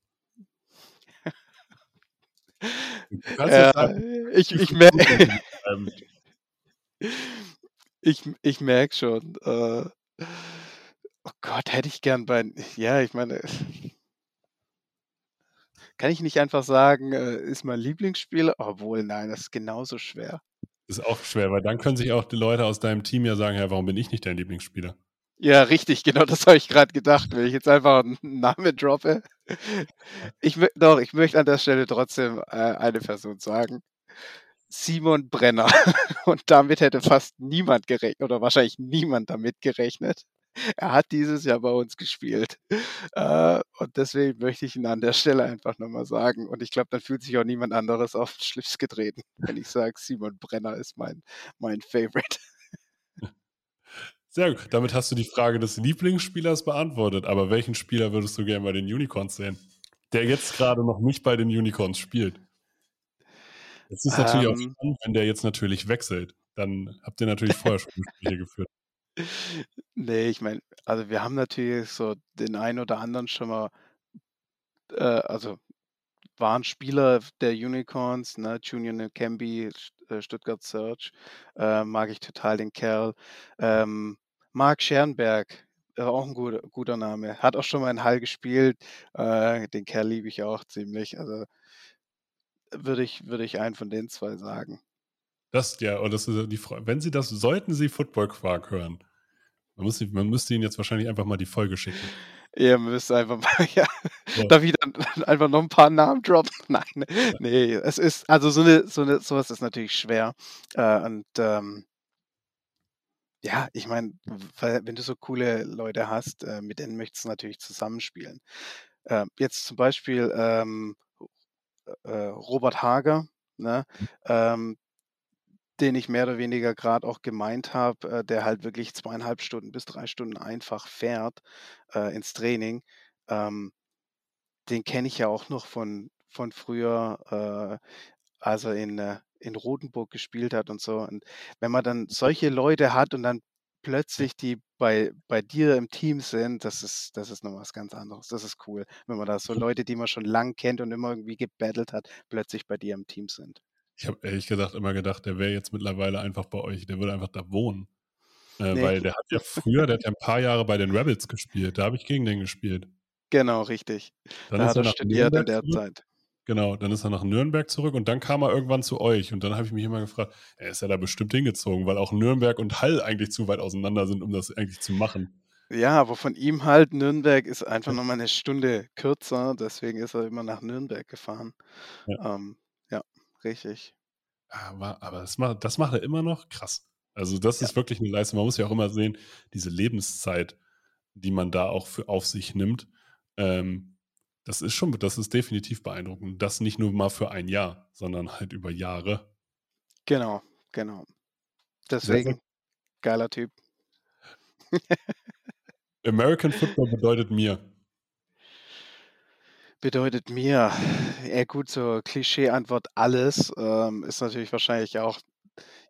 Ja, ich, ich, mer ich, ich merke schon. Äh, oh Gott, hätte ich gern bei. Ja, ich meine. Kann ich nicht einfach sagen, äh, ist mein Lieblingsspieler? Obwohl, nein, das ist genauso schwer. Das ist auch schwer, weil dann können sich auch die Leute aus deinem Team ja sagen, ja, warum bin ich nicht dein Lieblingsspieler? Ja, richtig, genau das habe ich gerade gedacht, wenn ich jetzt einfach einen Namen droppe. Ich doch, ich möchte an der Stelle trotzdem äh, eine Person sagen. Simon Brenner. Und damit hätte fast niemand gerechnet, oder wahrscheinlich niemand damit gerechnet. er hat dieses Jahr bei uns gespielt. Äh, und deswegen möchte ich ihn an der Stelle einfach nochmal sagen. Und ich glaube, dann fühlt sich auch niemand anderes auf den Schlips getreten, wenn ich sage, Simon Brenner ist mein, mein Favorite. Sehr gut. Damit hast du die Frage des Lieblingsspielers beantwortet. Aber welchen Spieler würdest du gerne bei den Unicorns sehen? Der jetzt gerade noch nicht bei den Unicorns spielt. Es ist natürlich ähm, auch spannend, wenn der jetzt natürlich wechselt. Dann habt ihr natürlich vorher schon Gespräche geführt. Nee, ich meine, also wir haben natürlich so den einen oder anderen schon mal, äh, also waren Spieler der Unicorns, ne, Junior Nakembi, äh, Stuttgart Search, äh, mag ich total den Kerl. Ähm, Marc Schernberg, äh, auch ein guter, guter Name. Hat auch schon mal in Hall gespielt. Äh, den Kerl liebe ich auch ziemlich. Also würde ich, würde ich einen von den zwei sagen. Das, ja, und das ist die Frage. Wenn Sie das, sollten Sie Football Quark hören, man, muss, man müsste Ihnen jetzt wahrscheinlich einfach mal die Folge schicken. Ihr müsst einfach mal, ja, ja. darf ich dann einfach noch ein paar Namen droppen? Nein, ne, ja. nee, es ist, also so eine, so eine, sowas ist natürlich schwer. Äh, und ähm, ja, ich meine, wenn du so coole Leute hast, äh, mit denen möchtest du natürlich zusammenspielen. Äh, jetzt zum Beispiel ähm, äh, Robert Hager, ne? Mhm. Ähm, den ich mehr oder weniger gerade auch gemeint habe, äh, der halt wirklich zweieinhalb Stunden bis drei Stunden einfach fährt äh, ins Training. Ähm, den kenne ich ja auch noch von, von früher, äh, als er in, äh, in Rotenburg gespielt hat und so. Und wenn man dann solche Leute hat und dann plötzlich die bei, bei dir im Team sind, das ist, das ist noch was ganz anderes. Das ist cool, wenn man da so Leute, die man schon lang kennt und immer irgendwie gebettelt hat, plötzlich bei dir im Team sind. Ich habe ehrlich gesagt immer gedacht, der wäre jetzt mittlerweile einfach bei euch, der würde einfach da wohnen. Äh, nee. Weil der hat ja früher, der hat ja ein paar Jahre bei den Rebels gespielt, da habe ich gegen den gespielt. Genau, richtig. Dann da hat er studiert in der Zeit. Genau, dann ist er nach Nürnberg zurück und dann kam er irgendwann zu euch. Und dann habe ich mich immer gefragt, er ist ja da bestimmt hingezogen, weil auch Nürnberg und Hall eigentlich zu weit auseinander sind, um das eigentlich zu machen. Ja, aber von ihm halt, Nürnberg ist einfach nochmal eine Stunde kürzer, deswegen ist er immer nach Nürnberg gefahren. Ja, ähm, richtig. Aber, aber das, macht, das macht er immer noch krass. Also, das ja. ist wirklich eine Leistung. Man muss ja auch immer sehen, diese Lebenszeit, die man da auch für, auf sich nimmt. Ähm, das ist schon, das ist definitiv beeindruckend. Das nicht nur mal für ein Jahr, sondern halt über Jahre. Genau, genau. Deswegen, geiler Typ. American Football bedeutet mir. Bedeutet mir, ja gut, so Klischee-Antwort alles, ähm, ist natürlich wahrscheinlich auch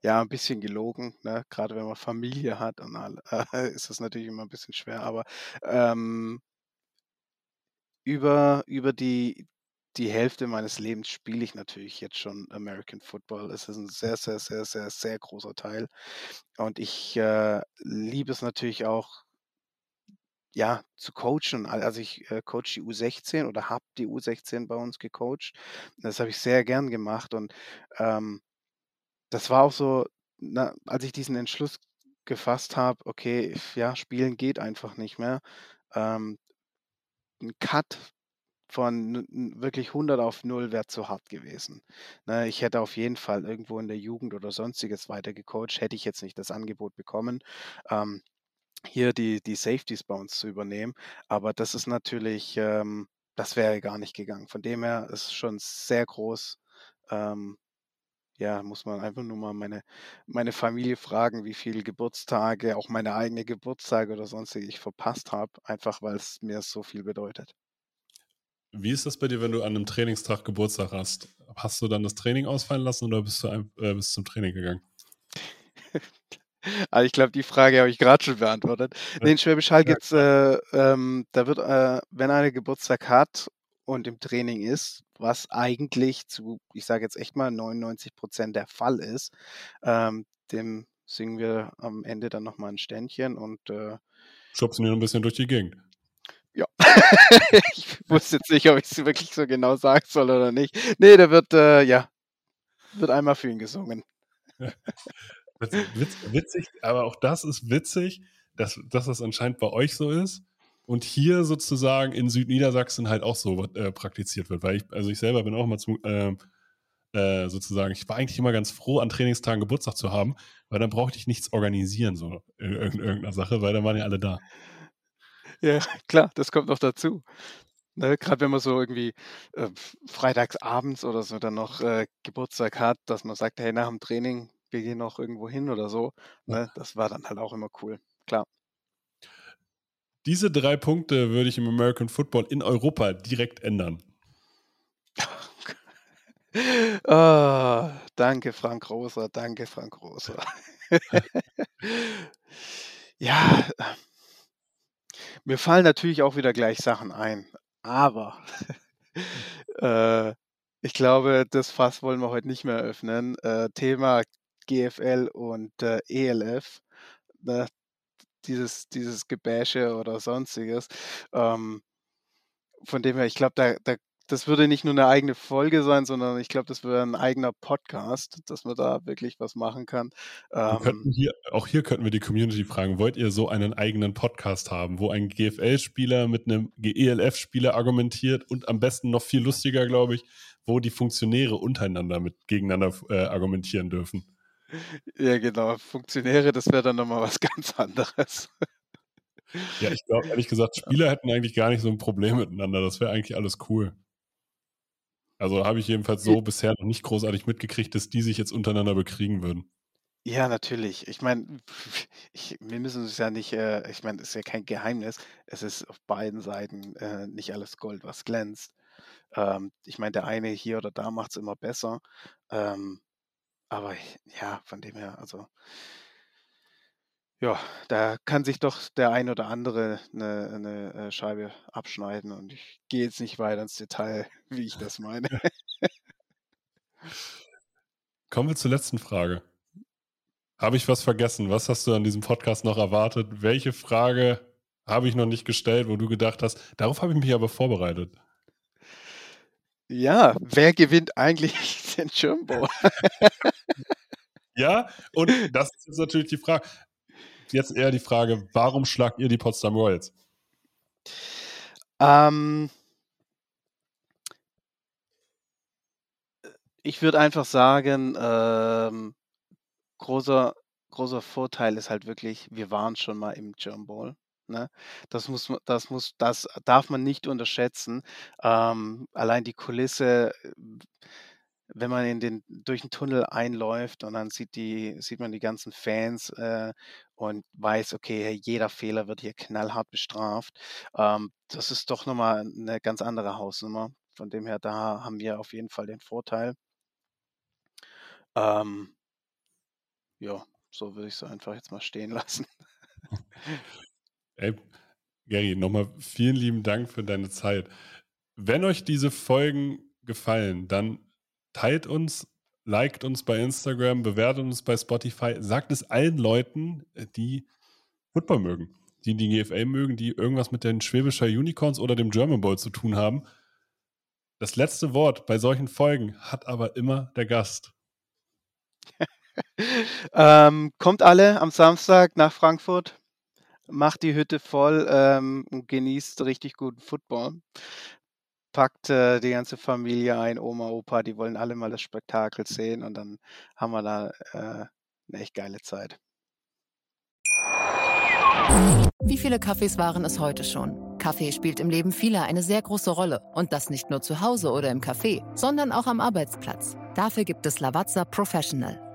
ja ein bisschen gelogen, ne? Gerade wenn man Familie hat und all, äh, ist das natürlich immer ein bisschen schwer, aber ähm, über über die die Hälfte meines Lebens spiele ich natürlich jetzt schon American Football. Es ist ein sehr, sehr, sehr, sehr, sehr großer Teil. Und ich äh, liebe es natürlich auch, ja, zu coachen. Also ich äh, coach die U16 oder habe die U16 bei uns gecoacht. Das habe ich sehr gern gemacht. Und ähm, das war auch so, na, als ich diesen Entschluss gefasst habe, okay, ja, spielen geht einfach nicht mehr. Ähm, ein Cut von wirklich 100 auf 0 wäre zu hart gewesen. Ne, ich hätte auf jeden Fall irgendwo in der Jugend oder Sonstiges weiter gecoacht, hätte ich jetzt nicht das Angebot bekommen, ähm, hier die die Safeties bei uns zu übernehmen. Aber das ist natürlich ähm, das wäre gar nicht gegangen. Von dem her ist es schon sehr groß. Ähm, ja, muss man einfach nur mal meine meine Familie fragen, wie viele Geburtstage, auch meine eigene Geburtstage oder Sonstiges ich verpasst habe, einfach weil es mir so viel bedeutet. Wie ist das bei dir, wenn du an einem Trainingstag Geburtstag hast? Hast du dann das Training ausfallen lassen oder bist du ein, äh, bist zum Training gegangen? Also ich glaube, die Frage habe ich gerade schon beantwortet. Nee, in Schwäbisch Hall gibt es, äh, ähm, da wird, äh, wenn einer Geburtstag hat und im Training ist, was eigentlich zu, ich sage jetzt echt mal 99 Prozent der Fall ist, ähm, dem singen wir am Ende dann nochmal ein Ständchen und äh, schubsen ihn ein bisschen durch die Gegend. Ja. ich wusste jetzt nicht, ob ich es wirklich so genau sagen soll oder nicht. Nee, der wird, äh, ja, wird einmal für ihn gesungen. Witz, witzig, aber auch das ist witzig, dass, dass das anscheinend bei euch so ist und hier sozusagen in Südniedersachsen halt auch so äh, praktiziert wird. Weil ich, also ich selber bin auch mal zum, äh, äh, sozusagen. Ich war eigentlich immer ganz froh, an Trainingstagen Geburtstag zu haben, weil dann brauchte ich nichts organisieren, so in irgendeiner Sache, weil dann waren ja alle da. Ja, klar, das kommt noch dazu. Ne, Gerade wenn man so irgendwie äh, freitags oder so dann noch äh, Geburtstag hat, dass man sagt, hey, nach dem Training, wir gehen noch irgendwo hin oder so. Ne? Das war dann halt auch immer cool. Klar. Diese drei Punkte würde ich im American Football in Europa direkt ändern. oh, danke, Frank Roser, danke, Frank Roser. ja, mir fallen natürlich auch wieder gleich Sachen ein, aber äh, ich glaube, das Fass wollen wir heute nicht mehr öffnen. Äh, Thema GFL und äh, ELF, ne, dieses, dieses Gebäsche oder sonstiges. Ähm, von dem her, ich glaube, da, da das würde nicht nur eine eigene Folge sein, sondern ich glaube, das wäre ein eigener Podcast, dass man da wirklich was machen kann. Ähm, hier, auch hier könnten wir die Community fragen, wollt ihr so einen eigenen Podcast haben, wo ein GFL-Spieler mit einem ELF-Spieler argumentiert und am besten noch viel lustiger, glaube ich, wo die Funktionäre untereinander mit gegeneinander äh, argumentieren dürfen. Ja, genau. Funktionäre, das wäre dann nochmal was ganz anderes. Ja, ich glaube, ehrlich gesagt, Spieler hätten eigentlich gar nicht so ein Problem miteinander. Das wäre eigentlich alles cool. Also habe ich jedenfalls so bisher noch nicht großartig mitgekriegt, dass die sich jetzt untereinander bekriegen würden. Ja, natürlich. Ich meine, wir müssen es ja nicht, äh, ich meine, es ist ja kein Geheimnis. Es ist auf beiden Seiten äh, nicht alles Gold, was glänzt. Ähm, ich meine, der eine hier oder da macht es immer besser. Ähm, aber ja, von dem her, also ja, da kann sich doch der ein oder andere eine, eine äh, Scheibe abschneiden und ich gehe jetzt nicht weiter ins Detail, wie ich das meine. Kommen wir zur letzten Frage. Habe ich was vergessen? Was hast du an diesem Podcast noch erwartet? Welche Frage habe ich noch nicht gestellt, wo du gedacht hast, darauf habe ich mich aber vorbereitet? Ja, wer gewinnt eigentlich den Jumbo? ja, und das ist jetzt natürlich die Frage jetzt eher die Frage, warum schlagt ihr die Potsdam Royals? Ähm, ich würde einfach sagen, ähm, großer, großer Vorteil ist halt wirklich, wir waren schon mal im Bowl. Ne? Das muss das muss, das darf man nicht unterschätzen. Ähm, allein die Kulisse, wenn man in den, durch den Tunnel einläuft und dann sieht, die, sieht man die ganzen Fans äh, und weiß, okay, jeder Fehler wird hier knallhart bestraft. Ähm, das ist doch nochmal eine ganz andere Hausnummer. Von dem her, da haben wir auf jeden Fall den Vorteil. Ähm, ja, so würde ich es einfach jetzt mal stehen lassen. Ey, Gary, nochmal vielen lieben Dank für deine Zeit. Wenn euch diese Folgen gefallen, dann teilt uns, liked uns bei Instagram, bewertet uns bei Spotify, sagt es allen Leuten, äh, die Football mögen, die die GFL mögen, die irgendwas mit den Schwäbischer Unicorns oder dem German Bowl zu tun haben. Das letzte Wort bei solchen Folgen hat aber immer der Gast. ähm, kommt alle am Samstag nach Frankfurt, macht die Hütte voll ähm, und genießt richtig guten Football packt äh, die ganze Familie ein, Oma, Opa, die wollen alle mal das Spektakel sehen und dann haben wir da äh, eine echt geile Zeit. Wie viele Kaffees waren es heute schon? Kaffee spielt im Leben vieler eine sehr große Rolle. Und das nicht nur zu Hause oder im Café, sondern auch am Arbeitsplatz. Dafür gibt es Lavazza Professional.